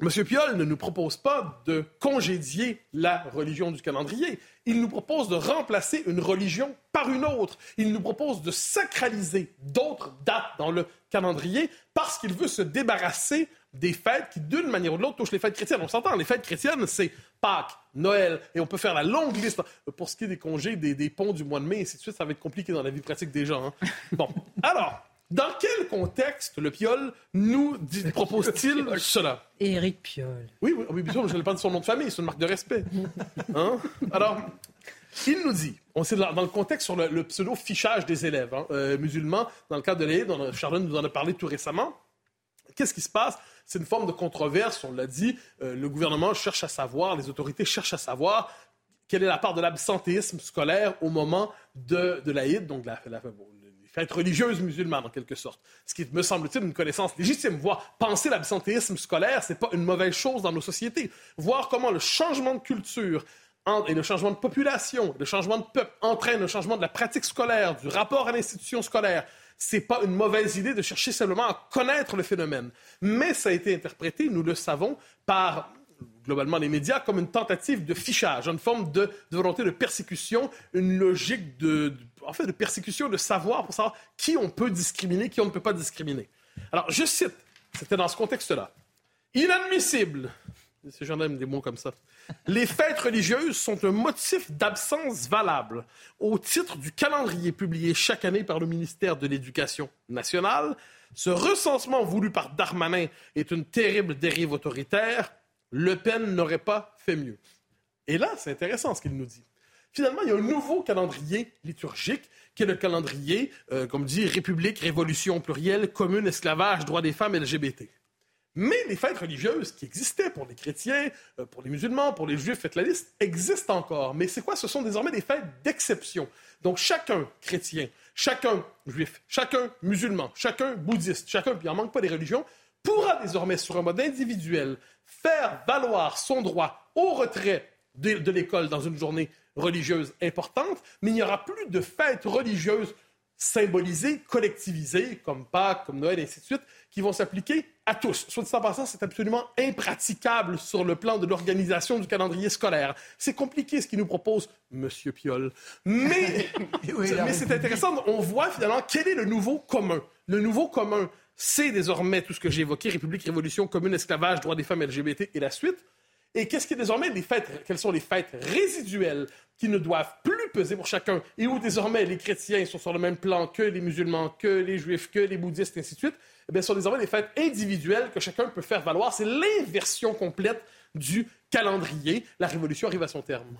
Monsieur Piolle ne nous propose pas de congédier la religion du calendrier. Il nous propose de remplacer une religion par une autre. Il nous propose de sacraliser d'autres dates dans le calendrier parce qu'il veut se débarrasser des fêtes qui, d'une manière ou de l'autre, touchent les fêtes chrétiennes. On s'entend, les fêtes chrétiennes, c'est Pâques, Noël, et on peut faire la longue liste. Pour ce qui est des congés, des, ponts du mois de mai, et ainsi de suite, ça va être compliqué dans la vie pratique des gens. Hein. Bon, alors, dans quel contexte le Piole nous propose-t-il cela? Éric Piolle. Oui, oui, bien sûr, je ne pas de son nom de famille, c'est une marque de respect. Hein? Alors, il nous dit, on sait dans le contexte sur le, pseudo-fichage des élèves hein, euh, musulmans, dans le cadre de l'Aïd, Charlene nous en a parlé tout récemment. Qu'est-ce qui se passe? C'est une forme de controverse, on l'a dit. Euh, le gouvernement cherche à savoir, les autorités cherchent à savoir quelle est la part de l'absentéisme scolaire au moment de, de l'Aïd, donc la, la, fête religieuse musulmane, en quelque sorte. Ce qui me semble-t-il une connaissance légitime. Voir penser l'absentéisme scolaire, c'est pas une mauvaise chose dans nos sociétés. Voir comment le changement de culture et le changement de population, le changement de peuple entraîne le changement de la pratique scolaire, du rapport à l'institution scolaire, c'est pas une mauvaise idée de chercher simplement à connaître le phénomène. Mais ça a été interprété, nous le savons, par globalement les médias comme une tentative de fichage, une forme de, volonté de persécution, une logique de, en fait, de persécution, de savoir pour savoir qui on peut discriminer, qui on ne peut pas discriminer. Alors, je cite, c'était dans ce contexte-là. Inadmissible Ces gens aiment des mots comme ça. Les fêtes religieuses sont un motif d'absence valable au titre du calendrier publié chaque année par le ministère de l'Éducation nationale. Ce recensement voulu par Darmanin est une terrible dérive autoritaire. Le Pen n'aurait pas fait mieux. Et là, c'est intéressant ce qu'il nous dit. Finalement, il y a un nouveau calendrier liturgique qui est le calendrier, euh, comme dit, République, Révolution plurielle, commune, esclavage, droits des femmes, LGBT. Mais les fêtes religieuses qui existaient pour les chrétiens, euh, pour les musulmans, pour les juifs, faites la liste, existent encore. Mais c'est quoi? Ce sont désormais des fêtes d'exception. Donc chacun chrétien, chacun juif, chacun musulman, chacun bouddhiste, chacun, puis il n'en manque pas des religions, pourra désormais, sur un mode individuel, faire valoir son droit au retrait de l'école dans une journée religieuse importante, mais il n'y aura plus de fêtes religieuses symbolisées, collectivisées, comme Pâques, comme Noël, et ainsi de suite, qui vont s'appliquer à tous. Soit dit en passant, c'est absolument impraticable sur le plan de l'organisation du calendrier scolaire. C'est compliqué ce qu'il nous propose M. Piolle. Mais, mais c'est intéressant, on voit finalement quel est le nouveau commun. Le nouveau commun, c'est désormais tout ce que j'ai évoqué, République, Révolution, Commune, Esclavage, droits des femmes LGBT et la suite. Et qu'est-ce qui est désormais les fêtes, quelles sont les fêtes résiduelles qui ne doivent plus peser pour chacun et où désormais les chrétiens sont sur le même plan que les musulmans, que les juifs, que les bouddhistes, et ainsi de suite, eh bien, ce sont désormais des fêtes individuelles que chacun peut faire valoir. C'est l'inversion complète du calendrier. La révolution arrive à son terme.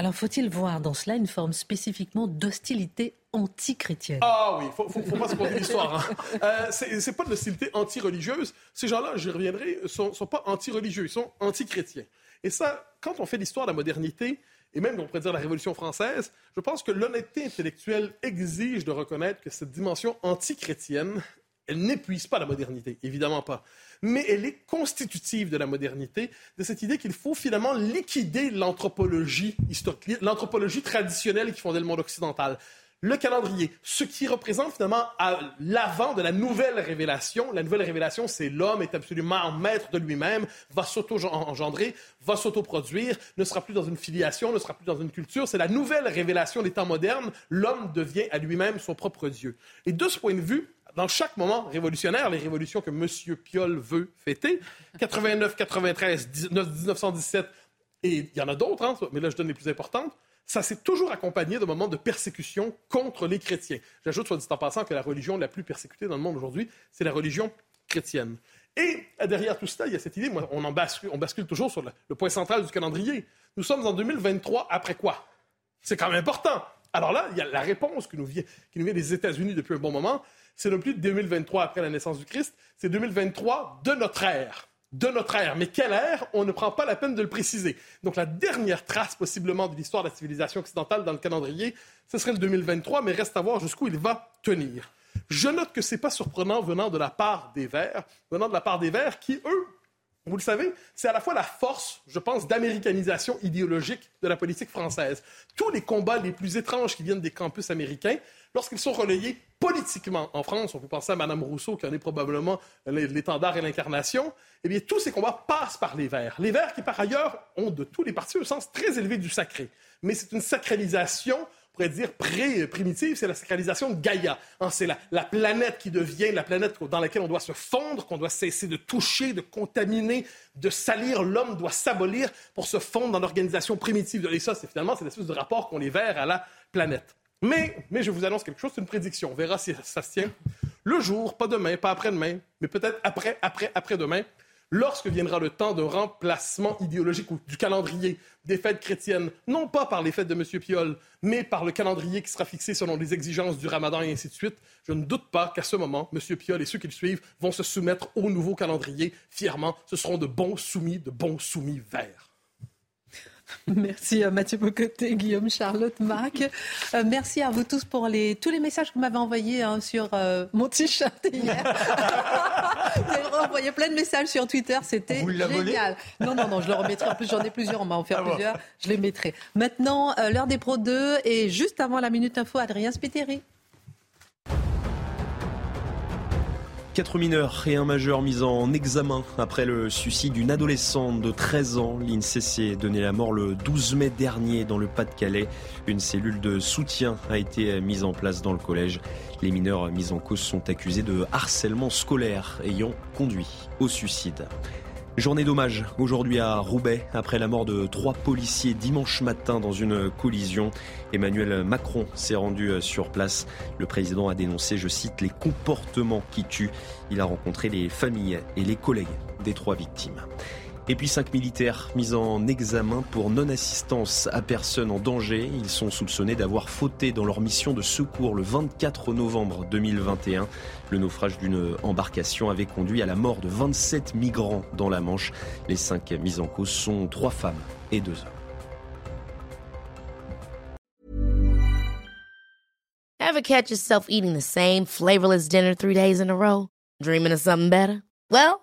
Alors, faut-il voir dans cela une forme spécifiquement d'hostilité anti-chrétienne? Ah oui, il ne faut, pas se conter l'histoire. Hein. Euh, c'est pas de l'hostilité anti-religieuse. Ces gens-là, j'y reviendrai, sont, sont, pas anti-religieux, ils sont anti-chrétiens. Et ça, quand on fait l'histoire de la modernité, et même on pourrait dire la Révolution française, je pense que l'honnêteté intellectuelle exige de reconnaître que cette dimension anti-chrétienne, elle n'épuise pas la modernité, évidemment pas. Mais elle est constitutive de la modernité, de cette idée qu'il faut finalement liquider l'anthropologie historique, l'anthropologie traditionnelle qui fondait le monde occidental le calendrier, ce qui représente finalement l'avant de la nouvelle révélation. La nouvelle révélation, c'est l'homme est absolument maître de lui-même, va s'auto-engendrer, va s'auto-produire, ne sera plus dans une filiation, ne sera plus dans une culture. C'est la nouvelle révélation des temps modernes. L'homme devient à lui-même son propre Dieu. Et de ce point de vue, dans chaque moment révolutionnaire, les révolutions que M. Piolle veut fêter, 89, 93, 1917, et il y en a d'autres, hein, mais là je donne les plus importantes, ça s'est toujours accompagné de moments de persécution contre les chrétiens. J'ajoute, soit dit en passant, que la religion la plus persécutée dans le monde aujourd'hui, c'est la religion chrétienne. Et derrière tout cela, il y a cette idée, on, en bascule, on bascule toujours sur le, point central du calendrier. Nous sommes en 2023, après quoi? C'est quand même important. Alors là, il y a la réponse qui nous vient, qui nous vient des États-Unis depuis un bon moment. C'est non plus 2023 après la naissance du Christ, c'est 2023 de notre ère de notre ère. Mais quelle ère? On ne prend pas la peine de le préciser. Donc la dernière trace possiblement de l'histoire de la civilisation occidentale dans le calendrier, ce serait le 2023, mais reste à voir jusqu'où il va tenir. Je note que ce n'est pas surprenant venant de la part des venant de la part des Verts qui, eux, vous le savez, c'est à la fois la force, je pense, d'américanisation idéologique de la politique française. Tous les combats les plus étranges qui viennent des campus américains, lorsqu'ils sont relayés politiquement en France, on peut penser à Mme Rousseau, qui en est probablement l'étendard et l'incarnation, eh bien, tous ces combats passent par les Verts. Les Verts qui, par ailleurs, ont de tous les partis un sens très élevé du sacré. Mais c'est une sacralisation pourrait dire pré-primitive, c'est la sacralisation de Gaïa. Hein, c'est la, planète qui devient la planète dans laquelle on doit se fondre, qu'on doit cesser de toucher, de contaminer, de salir. L'homme doit s'abolir pour se fondre dans l'organisation primitive. Et ça, c'est finalement c'est l'espèce de rapport qu'on les verts à la planète. Mais, je vous annonce quelque chose, c'est une prédiction. On verra si ça se tient. Le jour, pas demain, pas après-demain, mais peut-être après, après, après-demain, lorsque viendra le temps d'un remplacement idéologique ou du calendrier des fêtes chrétiennes, non pas par les fêtes de M. Piolle, mais par le calendrier qui sera fixé selon les exigences du ramadan et ainsi de suite, je ne doute pas qu'à ce moment, M. Piolle et ceux qui le suivent vont se soumettre au nouveau calendrier fièrement. Ce seront de bons soumis, de bons soumis verts. Merci à Mathieu Bocoté, Guillaume, Charlotte, Marc. Euh, merci à vous tous pour les, tous les messages que vous m'avez envoyés hein, sur euh, mon t-shirt hier. vous avez envoyé plein de messages sur Twitter, c'était génial. Non, non, non, je le remettrai. En plus, j'en ai plusieurs, on m'a offert ah plusieurs. Je les mettrai. Maintenant, euh, l'heure des pros 2 et juste avant la Minute Info, Adrien Spiteri. Quatre mineurs et un majeur mis en examen après le suicide d'une adolescente de 13 ans. L'INCC donnait la mort le 12 mai dernier dans le Pas-de-Calais. Une cellule de soutien a été mise en place dans le collège. Les mineurs mis en cause sont accusés de harcèlement scolaire ayant conduit au suicide. Journée d'hommage aujourd'hui à Roubaix après la mort de trois policiers dimanche matin dans une collision. Emmanuel Macron s'est rendu sur place. Le président a dénoncé, je cite, les comportements qui tuent. Il a rencontré les familles et les collègues des trois victimes. Et puis cinq militaires mis en examen pour non-assistance à personne en danger. Ils sont soupçonnés d'avoir fauté dans leur mission de secours le 24 novembre 2021. Le naufrage d'une embarcation avait conduit à la mort de 27 migrants dans la Manche. Les cinq mis en cause sont trois femmes et deux hommes. Ever catch yourself eating the same flavorless dinner three days in a row? Dreaming of something better? Well,